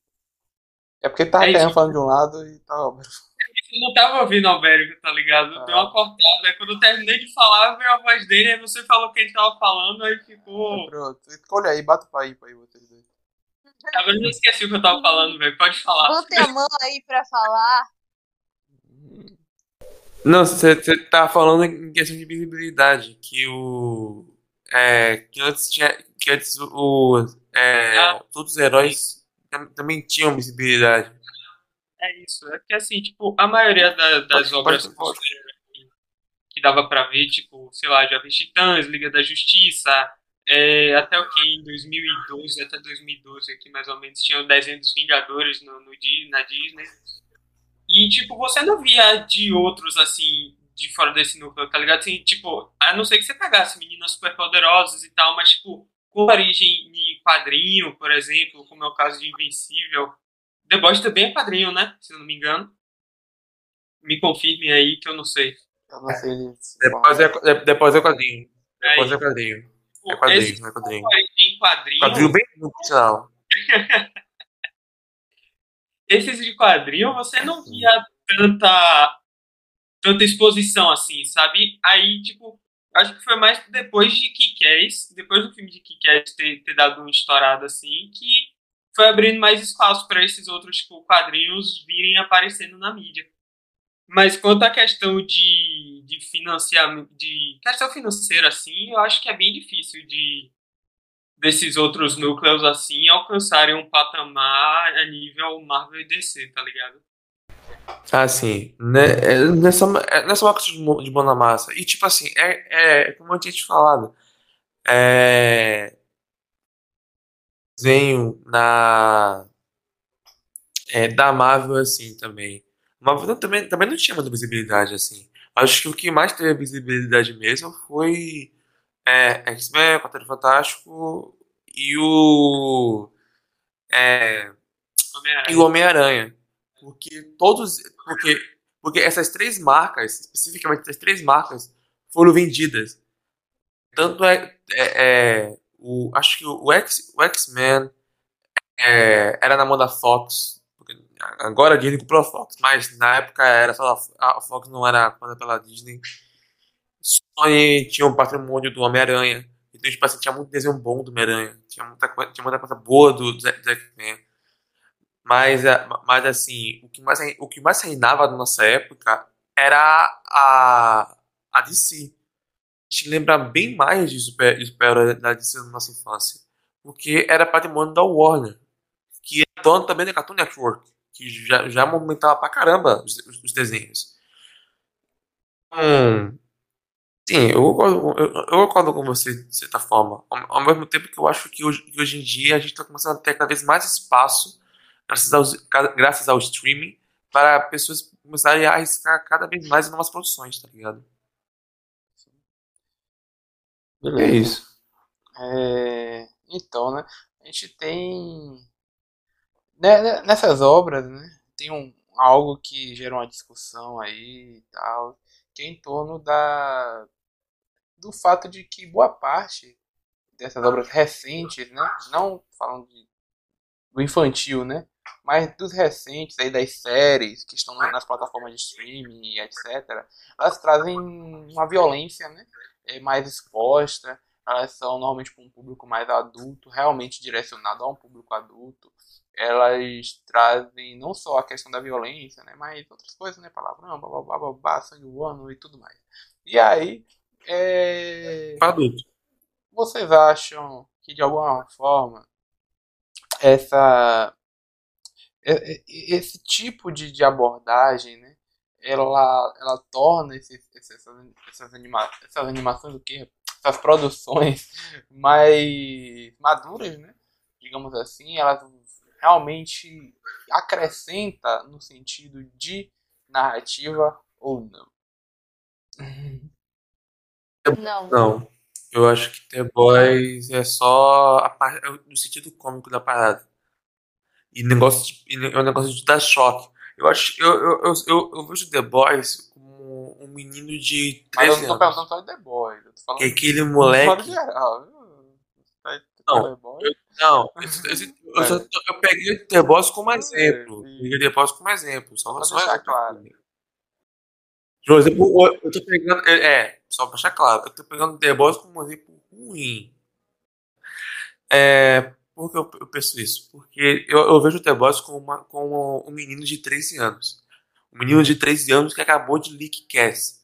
Speaker 1: É porque tava
Speaker 5: É isso.
Speaker 1: Caian falando de um lado e tava.
Speaker 5: Eu não tava ouvindo o Albérico, tá ligado?
Speaker 1: Ah.
Speaker 5: Deu uma cortada. Aí quando eu terminei de falar, veio a voz dele, aí você falou que ele tava falando, aí ficou.
Speaker 1: Pronto. Escolha aí, bata pra aí, pra aí vocês dois.
Speaker 5: Agora eu já esqueci o que eu tava falando, velho. Pode falar.
Speaker 2: Botem a mão aí pra falar.
Speaker 3: Não, você tá falando em questão de visibilidade, que o. É, que antes tinha. Que antes o. É,
Speaker 5: Ah.
Speaker 3: todos os heróis tam- também tinham visibilidade.
Speaker 5: É isso. É que assim, tipo, a maioria da- das
Speaker 3: Pode-
Speaker 5: obras
Speaker 3: pode- pode.
Speaker 5: que- dava pra ver, tipo, sei lá, Jovens Titãs, Liga da Justiça, é, até o que em 2012, até 2012 aqui mais ou menos, tinha o desenho dos Vingadores no, no, na Disney. E, tipo, você não via de outros, assim, de fora desse núcleo, tá ligado? Assim, tipo, a não ser que você pegasse meninas super poderosas e tal, mas, tipo, com origem de quadrinho, por exemplo, como é o caso de Invencível. The Boys também é quadrinho, né? Se eu não me engano. Me confirmem aí que eu não sei.
Speaker 1: Eu não sei.
Speaker 3: Depois é, de- depois é quadrinho.
Speaker 5: É,
Speaker 3: Depois é quadrinho. É
Speaker 5: tipo,
Speaker 3: quadrinho,
Speaker 5: esse
Speaker 3: não é quadrinho.
Speaker 5: em quadrinho,
Speaker 3: Quadrinho bem funcional.
Speaker 5: esses de quadrinho, você não via tanta, tanta exposição assim, sabe? Aí, tipo, acho que foi mais depois de Kick-Ass, depois do filme de Kick-Ass ter, ter dado uma estourada assim, que foi abrindo mais espaço para esses outros, tipo, quadrinhos virem aparecendo na mídia. Mas quanto à questão de, de financiamento, de questão financeira, assim, eu acho que é bem difícil de desses outros núcleos, assim, alcançarem um patamar a nível Marvel e DC, tá ligado?
Speaker 3: Ah, sim. Né, é, nessa, é, nessa uma questão de mão- na massa. E, tipo assim, é, é como eu tinha te falado. É. Desenho na. É, da Marvel, assim, também. Marvel também, também não tinha muita visibilidade, assim. Acho que o que mais teve visibilidade mesmo foi. É, X-Men, Quarteto Fantástico e o. É, e
Speaker 5: Homem-Aranha.
Speaker 3: o Homem-Aranha. Porque todos. Porque, porque essas três marcas, especificamente essas três marcas, foram vendidas. Tanto é. é- é, o, acho que o X- o X-Men é, era na mão da Fox. Agora a Disney comprou a Fox, mas na época era só a, a Fox não era comprada pela Disney. Sony tinha um patrimônio do Homem-Aranha. Então, tipo assim, tinha muito desenho bom do Homem-Aranha. Tinha muita, tinha muita coisa boa do, do X-Men. Mas, é, mas assim, o que mais, o que mais reinava na nossa época era a, a DC. A gente lembra bem mais de super, super da DC na nossa infância. Porque era patrimônio da Warner. Que é dono também da Cartoon Network. Que já, já movimentava pra caramba os- os desenhos. Hum, sim, eu concordo, eu, eu concordo com você de certa forma. Ao, ao mesmo tempo que eu acho que hoje, que hoje em dia a gente está começando a ter cada vez mais espaço graças ao, graças ao streaming, para pessoas começarem a arriscar cada vez mais em novas produções, tá ligado? É isso.
Speaker 1: É, então, né? A gente tem né, né, nessas obras, né? Tem um algo que gera uma discussão aí e tal, que é em torno da do fato de que boa parte dessas obras recentes, né? Não falando de, do infantil, né? Mas dos recentes aí das séries que estão nas plataformas de streaming etc. Elas trazem uma violência, né? é, mais exposta, elas são normalmente para um público mais adulto, realmente direcionado a um público adulto. Elas trazem não só a questão da violência, né, mas outras coisas, né, palavrão, babá, babá, sangue voando e tudo mais. E aí, é,
Speaker 3: adulto.
Speaker 1: vocês acham que de alguma forma essa esse tipo de, de abordagem, né, ela, ela torna esses, esses- essas, essas, anima, essas animações, o quê? essas produções mais maduras, né, digamos assim, elas realmente acrescenta no sentido de narrativa ou não?
Speaker 2: Não.
Speaker 3: Não. Eu acho que The Boys é só a é no sentido cômico da parada. E negócio de, e é um negócio de dar choque. Eu acho eu, eu, eu, eu, eu vejo The Boys como um menino de
Speaker 1: Mas eu
Speaker 3: 13
Speaker 1: não tô
Speaker 3: anos.
Speaker 1: perguntando só de The Boys, eu tô falando
Speaker 3: Que aquele moleque.
Speaker 1: geral. Tá- tá
Speaker 3: Não,
Speaker 1: Boys?
Speaker 3: Não, eu, eu, eu, só eu peguei o The Boys como exemplo. Peguei The Boys como exemplo. Só,
Speaker 1: Pra
Speaker 3: só
Speaker 1: deixar claro.
Speaker 3: Por exemplo, eu- eu tô pegando. É, é, só pra deixar claro, eu tô pegando The Boys como um exemplo ruim. É, por que eu, eu penso isso? Porque eu, eu vejo o The Boys como, uma, como um menino de 13 anos. Um menino de 13 anos que acabou de leak Cass.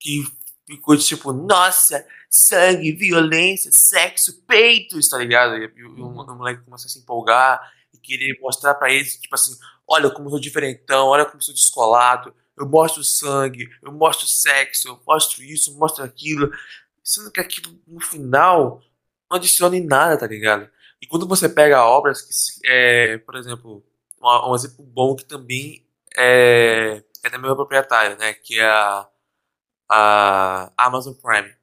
Speaker 3: Que ficou tipo, nossa, sangue, violência, sexo, peitos, tá ligado? E, e o, o moleque começa a se empolgar e querer mostrar pra eles, tipo assim, olha como eu sou diferentão, olha como eu sou descolado, eu mostro sangue, eu mostro sexo, eu mostro isso, eu mostro aquilo. Sendo que aquilo, no final, não adiciona em nada, tá ligado? E quando você pega obras que, é, por exemplo, um, um exemplo bom que também é, é da mesma proprietária, né? Que é a a Amazon Prime.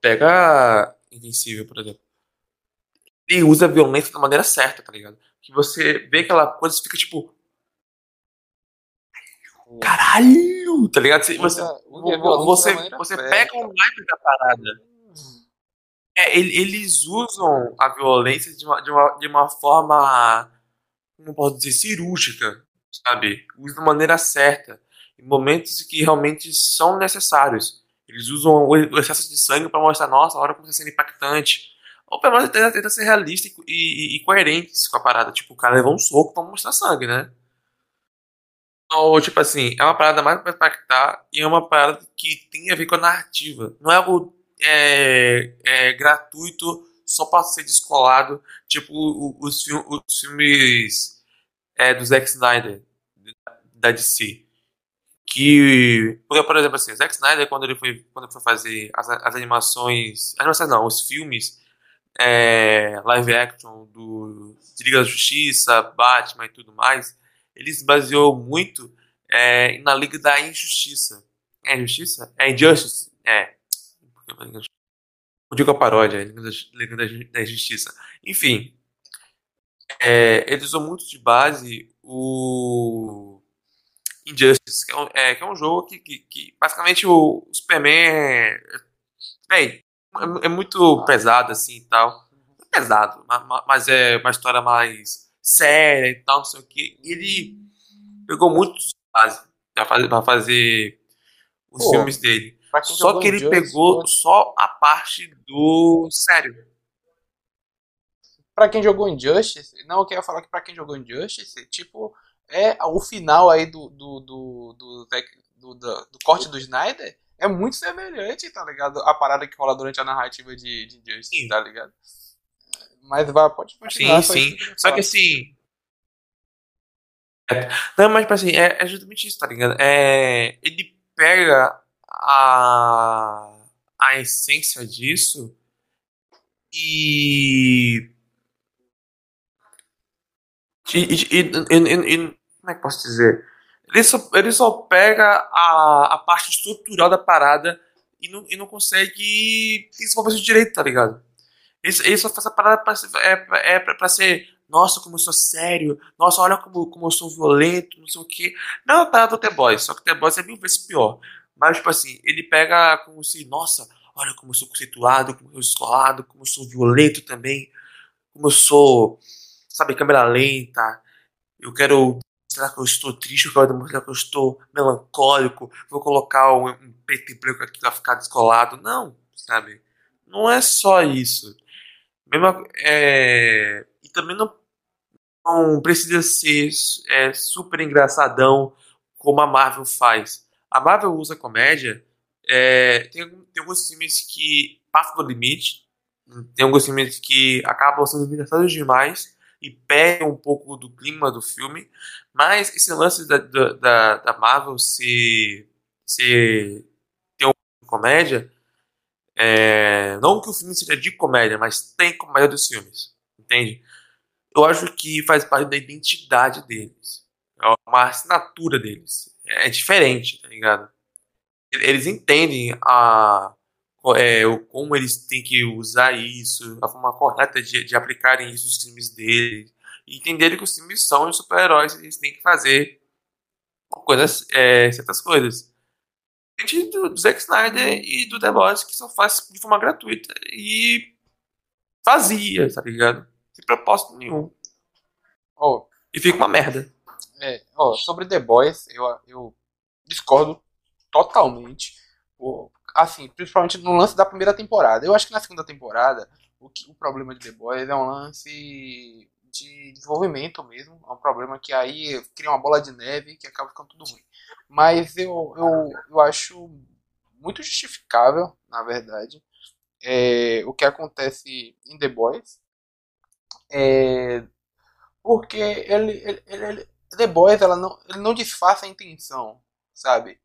Speaker 3: Pega Invencível, por exemplo. Ele usa a violência da maneira certa, tá ligado? Que você vê aquela coisa e fica tipo. Caralho! Tá ligado? Você, você, você, você pega um naipe da parada. É, ele- eles usam a violência de uma, de uma, de uma forma, como posso dizer, cirúrgica, sabe? Usam da maneira certa, em momentos que realmente são necessários. Eles usam o excesso de sangue para mostrar, nossa, olha como está sendo impactante. Ou pelo menos tenta, ser realista e, e, e coerentes com a parada. Tipo, o cara levou um soco pra mostrar sangue, né? Ou, tipo assim, é uma parada mais pra impactar e é uma parada que tem a ver com a narrativa. Não é algo é, é, gratuito só pra ser descolado, tipo os, os filmes é, do Zack Snyder, da DC. Que, porque, por exemplo, assim, Zack Snyder, quando ele foi, quando foi fazer as, as animações, animações não, os filmes é, live action do Liga da Justiça, Batman e tudo mais, ele se baseou muito é, na Liga da Injustiça. É Injustiça? É Injustice. É. Eu digo a paródia, é Liga da, Injustiça. Enfim, é, ele usou muito de base o Injustice, que é um, é, que é um jogo que, que, que basicamente o Superman é, véi, é, é muito pesado assim e tal. É pesado, ma- ma- mas é uma história mais séria e tal, não sei o que. E ele pegou muito de base pra fazer, pra fazer os
Speaker 1: Pô,
Speaker 3: filmes dele. Só que ele
Speaker 1: Injustice,
Speaker 3: pegou só a parte do sério.
Speaker 1: Pra quem jogou Injustice, não, eu queria falar que pra quem jogou Injustice, tipo, é o final aí do do, do, do, do, do- do corte do Snyder é muito semelhante, tá ligado? A parada que rola durante a narrativa de, de Injustice,
Speaker 3: Sim.
Speaker 1: tá ligado? Mas vai, pode continuar.
Speaker 3: Sim, sim. Só que assim. é- Não, mas assim, é, é justamente isso, tá ligado? É, ele pega a, a essência disso e. E, e, e- e- como é que posso dizer? Ele só, ele só pega a, a parte estrutural da parada e não, e não consegue desenvolver isso direito, tá ligado? Ele, ele só faz a parada pra, é, é pra, pra ser, nossa, como eu sou sério, nossa, olha como, como eu sou violento, não sei o que. Não é uma parada do The Boys, só que The Boys é mil vezes pior. Mas, tipo assim, ele pega como se, nossa, olha como eu sou conceituado, como eu sou escolado, como eu sou violento também, como eu sou, sabe, câmera lenta. Eu quero mostrar que eu estou triste, eu quero demonstrar que eu estou melancólico, vou colocar um, um preto e branco aqui pra ficar descolado. Não, sabe? Não é só isso. Mesma, é, e também não, não precisa ser é, super engraçadão como a Marvel faz. A Marvel usa comédia. é, tem, tem alguns filmes que passam do limite. Tem alguns filmes que acabam sendo engraçados demais e perdem um pouco do clima do filme. Mas esse lance da, da, da, Marvel ser, ser ter um comédia é, não que o filme seja de comédia, mas tem comédia dos filmes. Entende? Eu acho que faz parte da identidade deles. É uma assinatura deles. É diferente, tá ligado? Eles entendem a, é, como eles têm que usar isso, a forma correta de, de aplicarem isso nos filmes deles. E entenderem que os filmes são os super-heróis, eles têm que fazer coisas, é, certas coisas gente do, do Zack Snyder e do The Boys que só faz de forma gratuita e vazia, tá ligado? Sem propósito nenhum.
Speaker 1: Ó,
Speaker 3: E fica uma merda.
Speaker 1: É, ó, sobre The Boys, eu, eu discordo totalmente. Assim, principalmente no lance da primeira temporada. Eu acho que na segunda temporada, o, que, o problema de The Boys é um lance de desenvolvimento mesmo. É um problema que aí cria uma bola de neve que acaba ficando tudo ruim. Mas eu, eu, eu acho muito justificável, na verdade, é, o que acontece em The Boys. É, porque ele, ele, ele- The Boys ela não, ele não disfarça a intenção, sabe?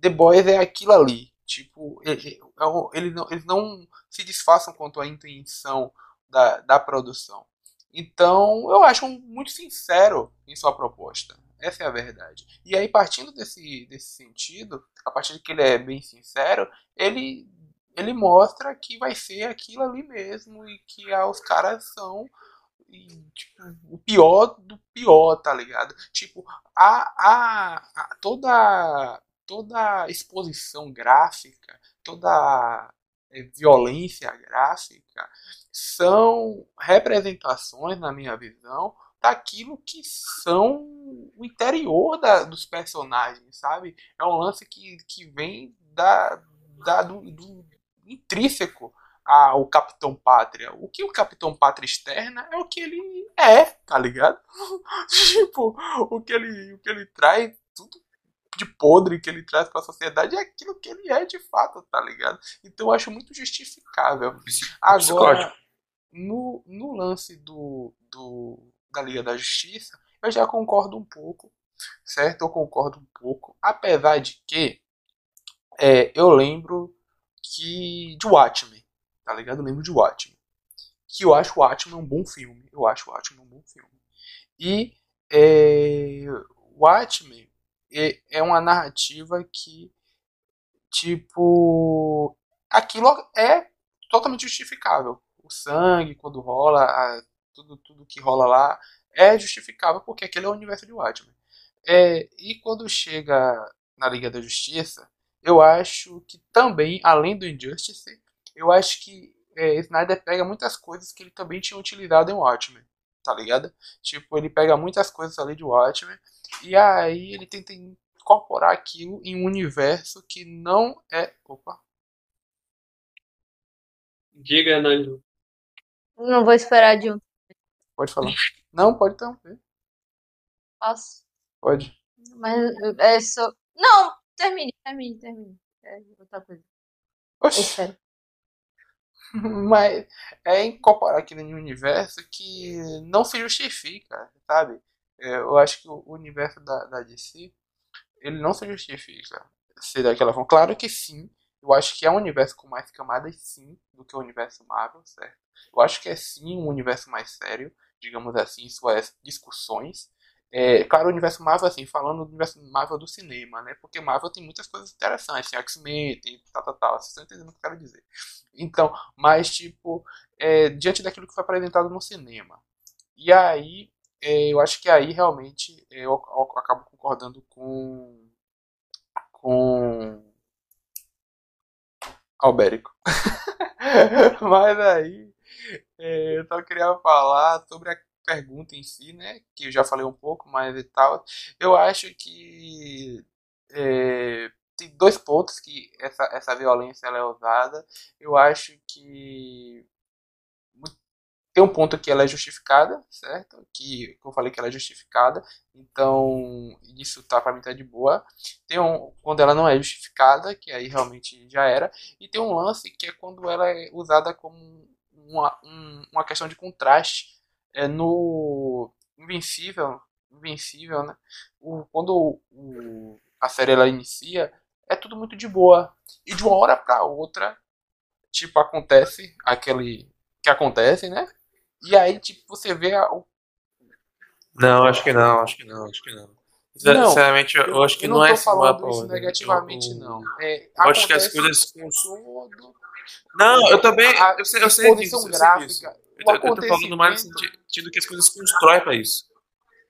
Speaker 1: The Boys é aquilo ali. Tipo, ele, é ele não, eles não se disfarçam quanto à intenção da, da produção. Então, eu acho muito sincero em sua proposta. Essa é a verdade. E aí, partindo desse, desse sentido, a partir de que ele é bem sincero, ele, ele mostra que vai ser aquilo ali mesmo e que ah, os caras são tipo, o pior do pior, tá ligado? Tipo, a, a, a toda toda exposição gráfica, toda é, violência gráfica são representações, na minha visão, daquilo que são o interior da, dos personagens, sabe? É um lance que, que vem da, da do, do intrínseco ao Capitão Pátria. O que o Capitão Pátria externa é o que ele é, tá ligado? tipo, o que ele, o que ele traz, tudo de podre que ele traz para a sociedade é aquilo que ele é de fato, tá ligado? Então eu acho muito justificável. Agora, no, no lance do, do, da Liga da Justiça, eu já concordo um pouco, certo? Eu concordo um pouco, apesar de que é, eu lembro que de Watchmen, tá ligado? Eu lembro de Watchmen. Que eu acho o Watchmen um bom filme. Eu acho o Watchmen um bom filme. E é, Watchmen é, é uma narrativa que, tipo, aquilo é totalmente justificável. O sangue, quando rola, a, tudo, tudo que rola lá é justificável porque aquele é o universo de Watchmen. É, e quando chega na Liga da Justiça, eu acho que também, além do Injustice, eu acho que é, Snyder pega muitas coisas que ele também tinha utilizado em Watchmen, tá ligado? Tipo, ele pega muitas coisas ali de Watchmen e aí ele tenta incorporar aquilo em um universo que não é. Opa!
Speaker 5: Diga, Nando.
Speaker 2: Não vou esperar de um.
Speaker 1: Pode falar. Não, pode interromper.
Speaker 2: Posso?
Speaker 1: Pode.
Speaker 2: Mas é só. Não! Termine, termine, termine. É outra coisa.
Speaker 1: Oxi. Mas é incorporar um universo que não se justifica, sabe? É, Eu acho que o universo da, da DC ele não se justifica ser daquela forma. Claro que sim, eu acho que é um universo com mais camadas, sim, do que o universo Marvel, certo? Eu acho que é sim um universo mais sério, digamos assim, suas discussões. É, claro, o universo Marvel, assim, falando do universo Marvel do cinema, né? Porque Marvel tem muitas coisas interessantes, tem X-Men, tem tal, tal, tal, vocês estão entendendo o que eu quero dizer. Então, mas, tipo, é, diante daquilo que foi apresentado no cinema. E aí, é, eu acho que aí realmente é, eu, eu acabo concordando com. com. Albérico. Mas aí, é, eu só queria falar sobre a pergunta em si, né? Que eu já falei um pouco, mas e tal. Eu acho que é, tem dois pontos que essa, essa violência ela é usada. Eu acho que tem um ponto que ela é justificada, certo? Que, que eu falei que ela é justificada, então isso tá pra mim tá de boa. Tem um quando ela não é justificada, que aí realmente já era, e tem um lance que é quando ela é usada como uma, um- uma questão de contraste é no Invencível, Invencível, né? O, quando o, a série ela inicia, é tudo muito de boa. E de uma hora pra outra, tipo, acontece aquele que acontece, né? E aí, tipo, você vê a- o
Speaker 3: Não, acho que não, acho que não, acho que não. Sinceramente, eu, eu acho que
Speaker 1: eu
Speaker 3: não,
Speaker 1: não
Speaker 3: é
Speaker 1: falando
Speaker 3: pra
Speaker 1: isso negativamente,
Speaker 3: Eu-
Speaker 1: não. É,
Speaker 3: eu acho que as coisas.
Speaker 1: todo
Speaker 3: Não, eu também.
Speaker 1: a
Speaker 3: Eu sei, eu sei disso.
Speaker 1: exposição
Speaker 3: Eu sei
Speaker 1: gráfica,
Speaker 3: disso. Eu, tô- eu tô falando mais no sentido que as coisas constroem pra isso.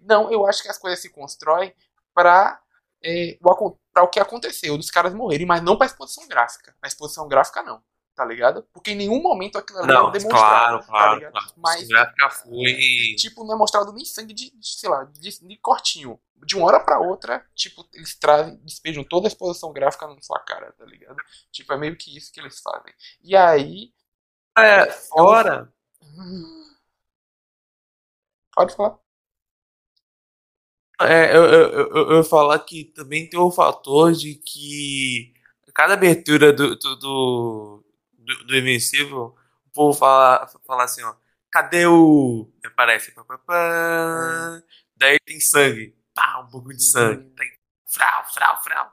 Speaker 1: Não, eu acho que as coisas se constroem pra, é, o, pra o que aconteceu, dos caras morrerem, mas não pra exposição gráfica. Na exposição gráfica, não. Tá ligado? Porque em nenhum momento aquilo ali
Speaker 3: Não,
Speaker 1: é demonstrado.
Speaker 3: claro, claro,
Speaker 1: tá
Speaker 3: claro.
Speaker 1: Mas,
Speaker 3: Mas gráfica foi.
Speaker 1: tipo, não é mostrado nem sangue de, de, sei lá, de, de cortinho. De uma hora pra outra, tipo, eles trazem, despejam toda a exposição gráfica na sua cara, tá ligado? Tipo, é meio que isso que eles fazem. E aí.
Speaker 3: É, fora.
Speaker 1: Pode falar.
Speaker 3: É, eu, eu, eu, eu ia falar que também tem o fator de que cada abertura do, do, do, do, do Invencível, o povo fala, fala assim, ó, cadê o. Aparece, pá, pá, pá. daí tem sangue, pá, um pouco de sangue, tem frau, frau, frau.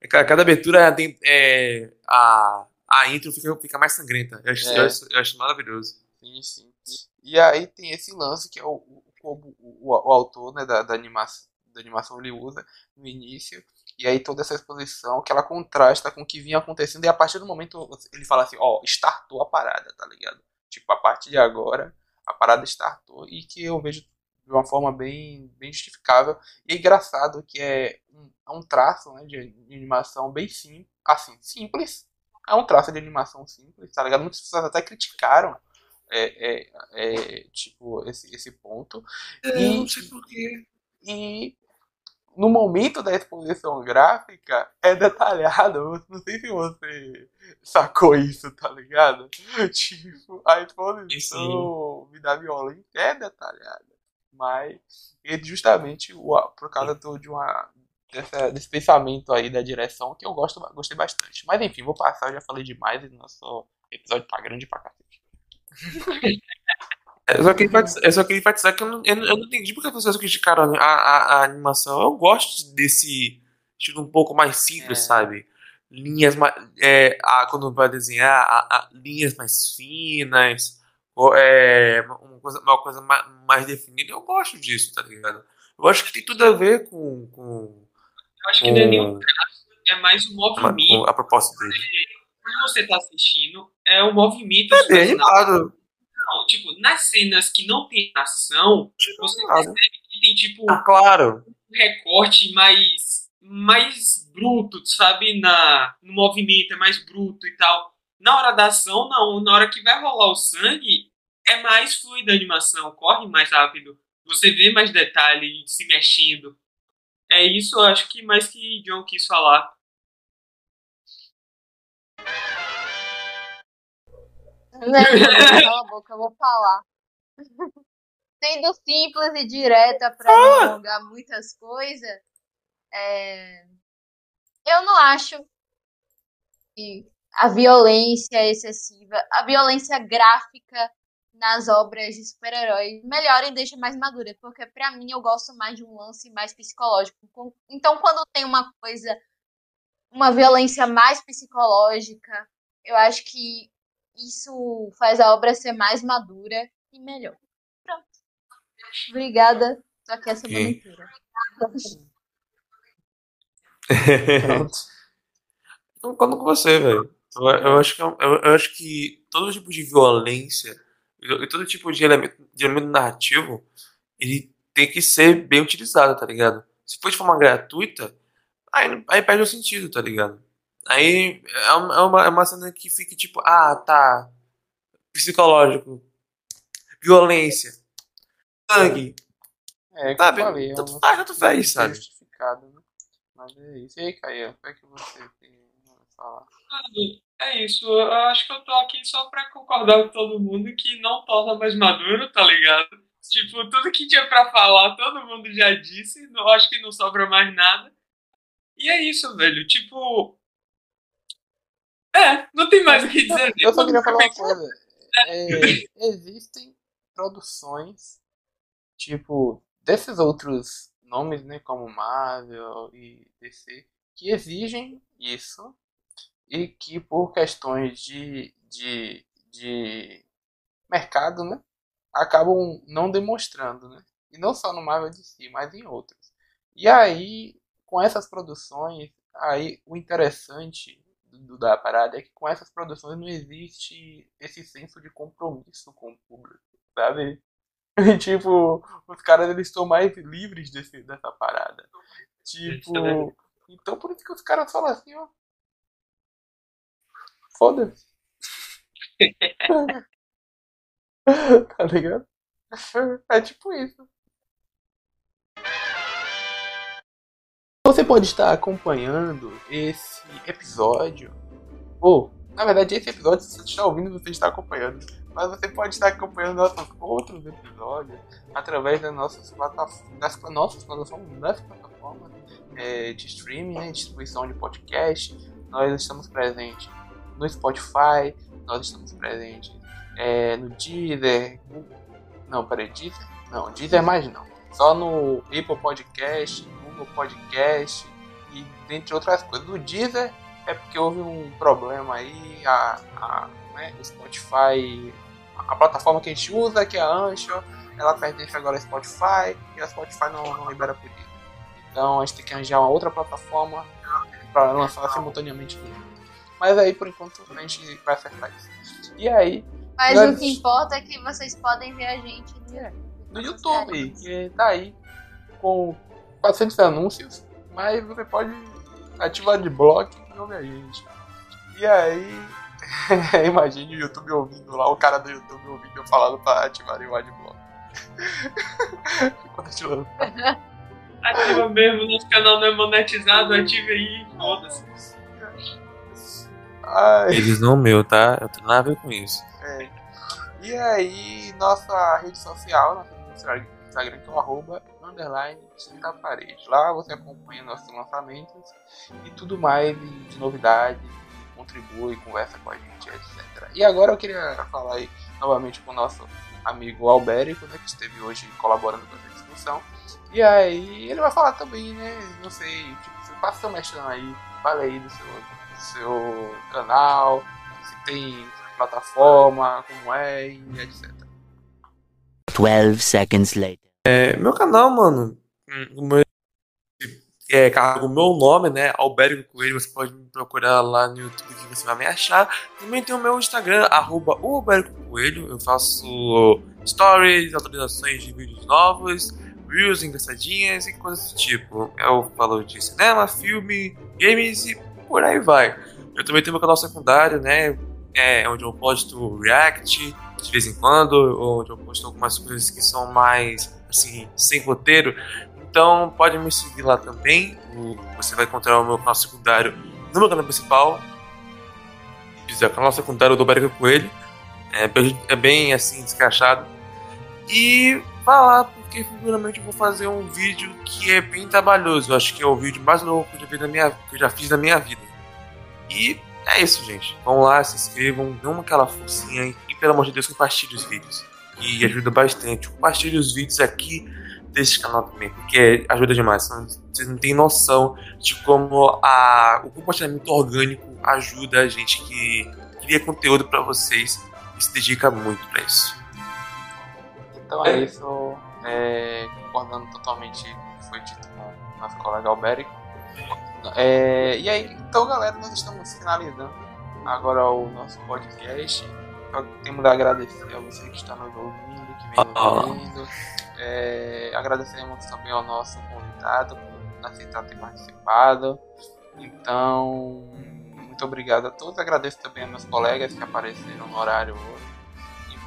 Speaker 3: É, Cada, cada abertura tem. É, a, a intro fica, fica mais sangrenta. Eu acho,
Speaker 1: É.
Speaker 3: eu acho, eu acho maravilhoso.
Speaker 1: Sim, sim. E aí tem esse lance que é o, como o, o, o autor né, da, da, anima, da animação ele usa no início. E aí toda essa exposição que ela contrasta com o que vinha acontecendo. E a partir do momento ele fala assim, ó, startou a parada, tá ligado? Tipo, a partir de agora, a parada startou. E que eu vejo de uma forma bem, bem justificável. E é engraçado que é um, é um traço né, de, de animação bem simples, assim, simples. É um traço de animação simples, tá ligado? Muitas pessoas até criticaram é, é, é, tipo, esse, esse ponto.
Speaker 3: Eu
Speaker 1: e,
Speaker 3: não sei porquê.
Speaker 1: e no momento da exposição gráfica é detalhado. Não sei se você sacou isso, tá ligado? Tipo, a exposição da violência é detalhada. Mas é justamente o- por causa do- de uma. Dessa, desse pensamento aí da direção que eu gosto, gostei bastante. Mas enfim, vou passar, eu já falei demais e nosso episódio tá grande pra cacete.
Speaker 3: Eu só queria enfatizar, só queria enfatizar que eu não, eu não, entendi porque as pessoas criticaram a, a, a animação. Eu gosto desse estilo um pouco mais simples,
Speaker 1: É.
Speaker 3: sabe? Linhas mais. É, a, quando vai desenhar, a, a- linhas mais finas, ou, é, uma coisa, uma coisa mais, mais definida. Eu gosto disso, tá ligado? Eu acho que tem tudo a ver com, com,
Speaker 5: Eu acho que não é nenhum
Speaker 3: com,
Speaker 5: traço, é mais o
Speaker 3: com
Speaker 5: movimento.
Speaker 3: a proposta dele.
Speaker 5: Quando você tá assistindo, é o movimento
Speaker 3: É bem animado.
Speaker 5: Não, tipo, nas cenas que não tem ação, você
Speaker 3: animado.
Speaker 5: percebe que tem, tipo,
Speaker 3: Ah, claro.
Speaker 5: um recorte mais, mais bruto, sabe? Na, no movimento é mais bruto e tal. Na hora da ação, não. Na hora que vai rolar o sangue, é mais fluida a animação, corre mais rápido. Você vê mais detalhe se mexendo. É isso, eu acho que mais que John quis falar.
Speaker 2: Né? Cala a boca, eu vou falar. Sendo simples e direta pra não alongar muitas coisas, é, eu não acho que a violência excessiva, a violência gráfica nas obras de super-heróis melhora e deixa mais madura, porque pra mim eu gosto mais de um lance mais psicológico. Então, quando tem uma coisa, uma violência mais psicológica, eu acho que isso faz a obra ser mais madura e melhor. Pronto. Obrigada. Tô aqui a semana
Speaker 3: Ok.
Speaker 2: inteira.
Speaker 1: Pronto.
Speaker 3: Eu concordo com você, velho. Eu, eu acho que, é eu, eu acho que todo tipo de violência e e todo tipo de elemento, de elemento narrativo, ele tem que ser bem utilizado, tá ligado? Se for de forma gratuita, aí, aí perde o sentido, tá ligado? Aí é uma, é uma, é uma cena que fica tipo, ah, tá. Psicológico, violência, sangue,
Speaker 1: É, que
Speaker 3: sabe?
Speaker 1: eu falei, é
Speaker 3: Tanto
Speaker 1: uma-
Speaker 3: faz, tanto faz, sabe?
Speaker 1: justificado, né? Mas é isso. E aí, Caio, o que é que você tem a falar?
Speaker 5: É isso, eu acho que eu tô aqui só pra concordar com todo mundo que não torna mais maduro, tá ligado? Tipo, tudo que tinha pra falar, todo mundo já disse, não acho que não sobra mais nada. E é isso, velho, tipo. É, não tem mais o que dizer.
Speaker 1: Eu só queria falar uma coisa. É, existem produções, tipo, desses outros nomes, né, como Marvel e DC, que exigem isso e que por questões de, de, de mercado, né, acabam não demonstrando, né? E não só no Marvel DC, mas em outros. E aí, com essas produções, aí o interessante do, da parada é que com essas produções não existe esse senso de compromisso com o público, sabe? tipo, os caras eles estão mais livres desse, dessa parada. Tipo,
Speaker 5: também.
Speaker 1: então por isso que os caras falam assim, ó. Foda-se. tá ligado? É tipo isso. Você pode estar acompanhando esse episódio, ou, na verdade, esse episódio, se você está ouvindo, você está acompanhando. Mas você pode estar acompanhando nossos outros episódios através das nossas plataformas, das nossas plataformas, das plataformas é, de streaming, né, distribuição de podcast. Nós estamos presentes no Spotify, nós estamos presentes é, no Deezer. Não, peraí, Deezer? Não, Deezer mais não. Só no Apple Podcast, Google Podcast e dentre outras coisas. No Deezer é porque houve um problema aí, a, a né, o Spotify, a plataforma que a gente usa, que é a Anchor, ela pertence agora ao Spotify e a Spotify não, não libera por isso. Então a gente tem que arranjar uma outra plataforma para lançar simultaneamente tudo. Mas aí por enquanto a gente vai acertar isso. E aí,
Speaker 2: Mas
Speaker 1: Mas-
Speaker 2: o que importa é que vocês podem ver a gente no,
Speaker 1: no YouTube, que tá aí com 400 anúncios, mas você pode ativar de bloco e ouvir a gente. E aí, imagine o YouTube ouvindo lá, o cara do YouTube ouvindo eu falando pra ativar o adblock. Ficou ativando.
Speaker 5: Ativa mesmo, nosso canal não é monetizado, ative aí, foda-se.
Speaker 3: Eles não meu, tá? Eu tenho nada a ver com isso.
Speaker 1: é. E aí, nossa rede social, nosso Instagram, Instagram que é o arroba, underline, da parede. Lá você acompanha nossos lançamentos e tudo mais de, de novidade, contribui, conversa com a gente, etc. E agora eu queria falar aí novamente com o nosso amigo Albérico, né, que esteve hoje colaborando com essa discussão. E aí ele vai falar também, né? Não sei, tipo, passa seu mexendo aí, fala aí do seu, do seu canal, se tem plataforma, como é e etc.
Speaker 4: 12 seconds later.
Speaker 3: É, meu canal, mano, o meu, é, carrega o meu nome, né? Alberto Coelho, você pode me procurar lá no YouTube que você vai me achar. Também tem o meu Instagram, arroba Coelho. Eu faço stories, atualizações de vídeos novos, reels engraçadinhas e coisas do tipo. Eu falo de cinema, filme, games e por aí vai. Eu também tenho meu canal secundário, né? É, onde eu posto react de vez em quando, onde eu posto algumas coisas que são mais assim, sem roteiro. Então pode me seguir lá também. Você vai encontrar o meu canal secundário no meu canal principal. Dizer, o canal secundário do Berica Coelho. É bem, é bem assim, descachado. E vá lá, porque futuramente eu vou fazer um vídeo que é bem trabalhoso. Eu acho que é o vídeo mais louco que eu minha, que eu já fiz na minha vida. E é isso, gente. Vão lá, se inscrevam, dão aquela forcinha e, pelo amor de Deus, compartilhe os vídeos. E ajuda bastante. Compartilhe os vídeos aqui desse canal também, porque ajuda demais. Vocês não têm noção de como a, o compartilhamento orgânico ajuda a gente que cria conteúdo pra vocês e se dedica muito pra isso.
Speaker 1: Então é isso, é, concordando totalmente com o que foi dito com nosso colega Alberico. É, e aí, então galera, nós estamos finalizando agora o nosso podcast. Só temos a agradecer a você que está nos ouvindo, que vem nos
Speaker 3: Ah.
Speaker 1: ouvindo. É, agradecemos também ao nosso convidado por aceitar ter participado. Então, muito obrigado a todos. Agradeço também a meus colegas que apareceram no horário hoje.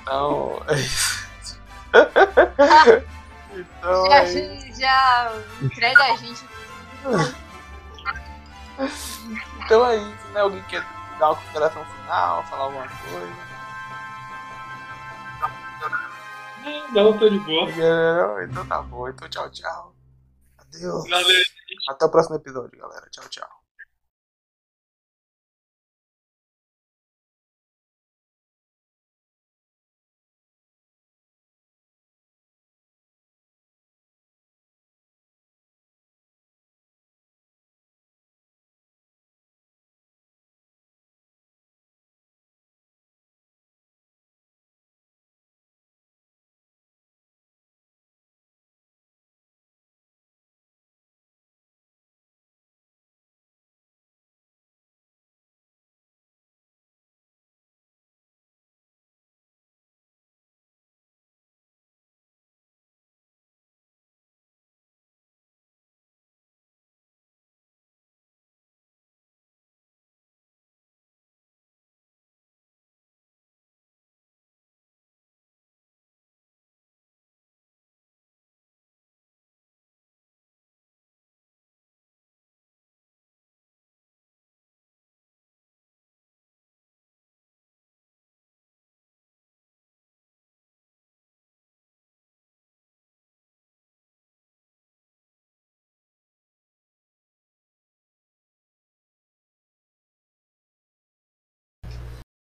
Speaker 1: Então, é isso. então,
Speaker 2: Já,
Speaker 1: é
Speaker 2: já entrega a gente.
Speaker 1: Então é isso, né? Alguém quer dar uma consideração final, falar alguma coisa?
Speaker 5: Não, tô de boa.
Speaker 1: Não, Então tá bom. Então tchau, tchau. Adeus.
Speaker 5: Valeu.
Speaker 1: Até o próximo episódio, galera. Tchau, tchau.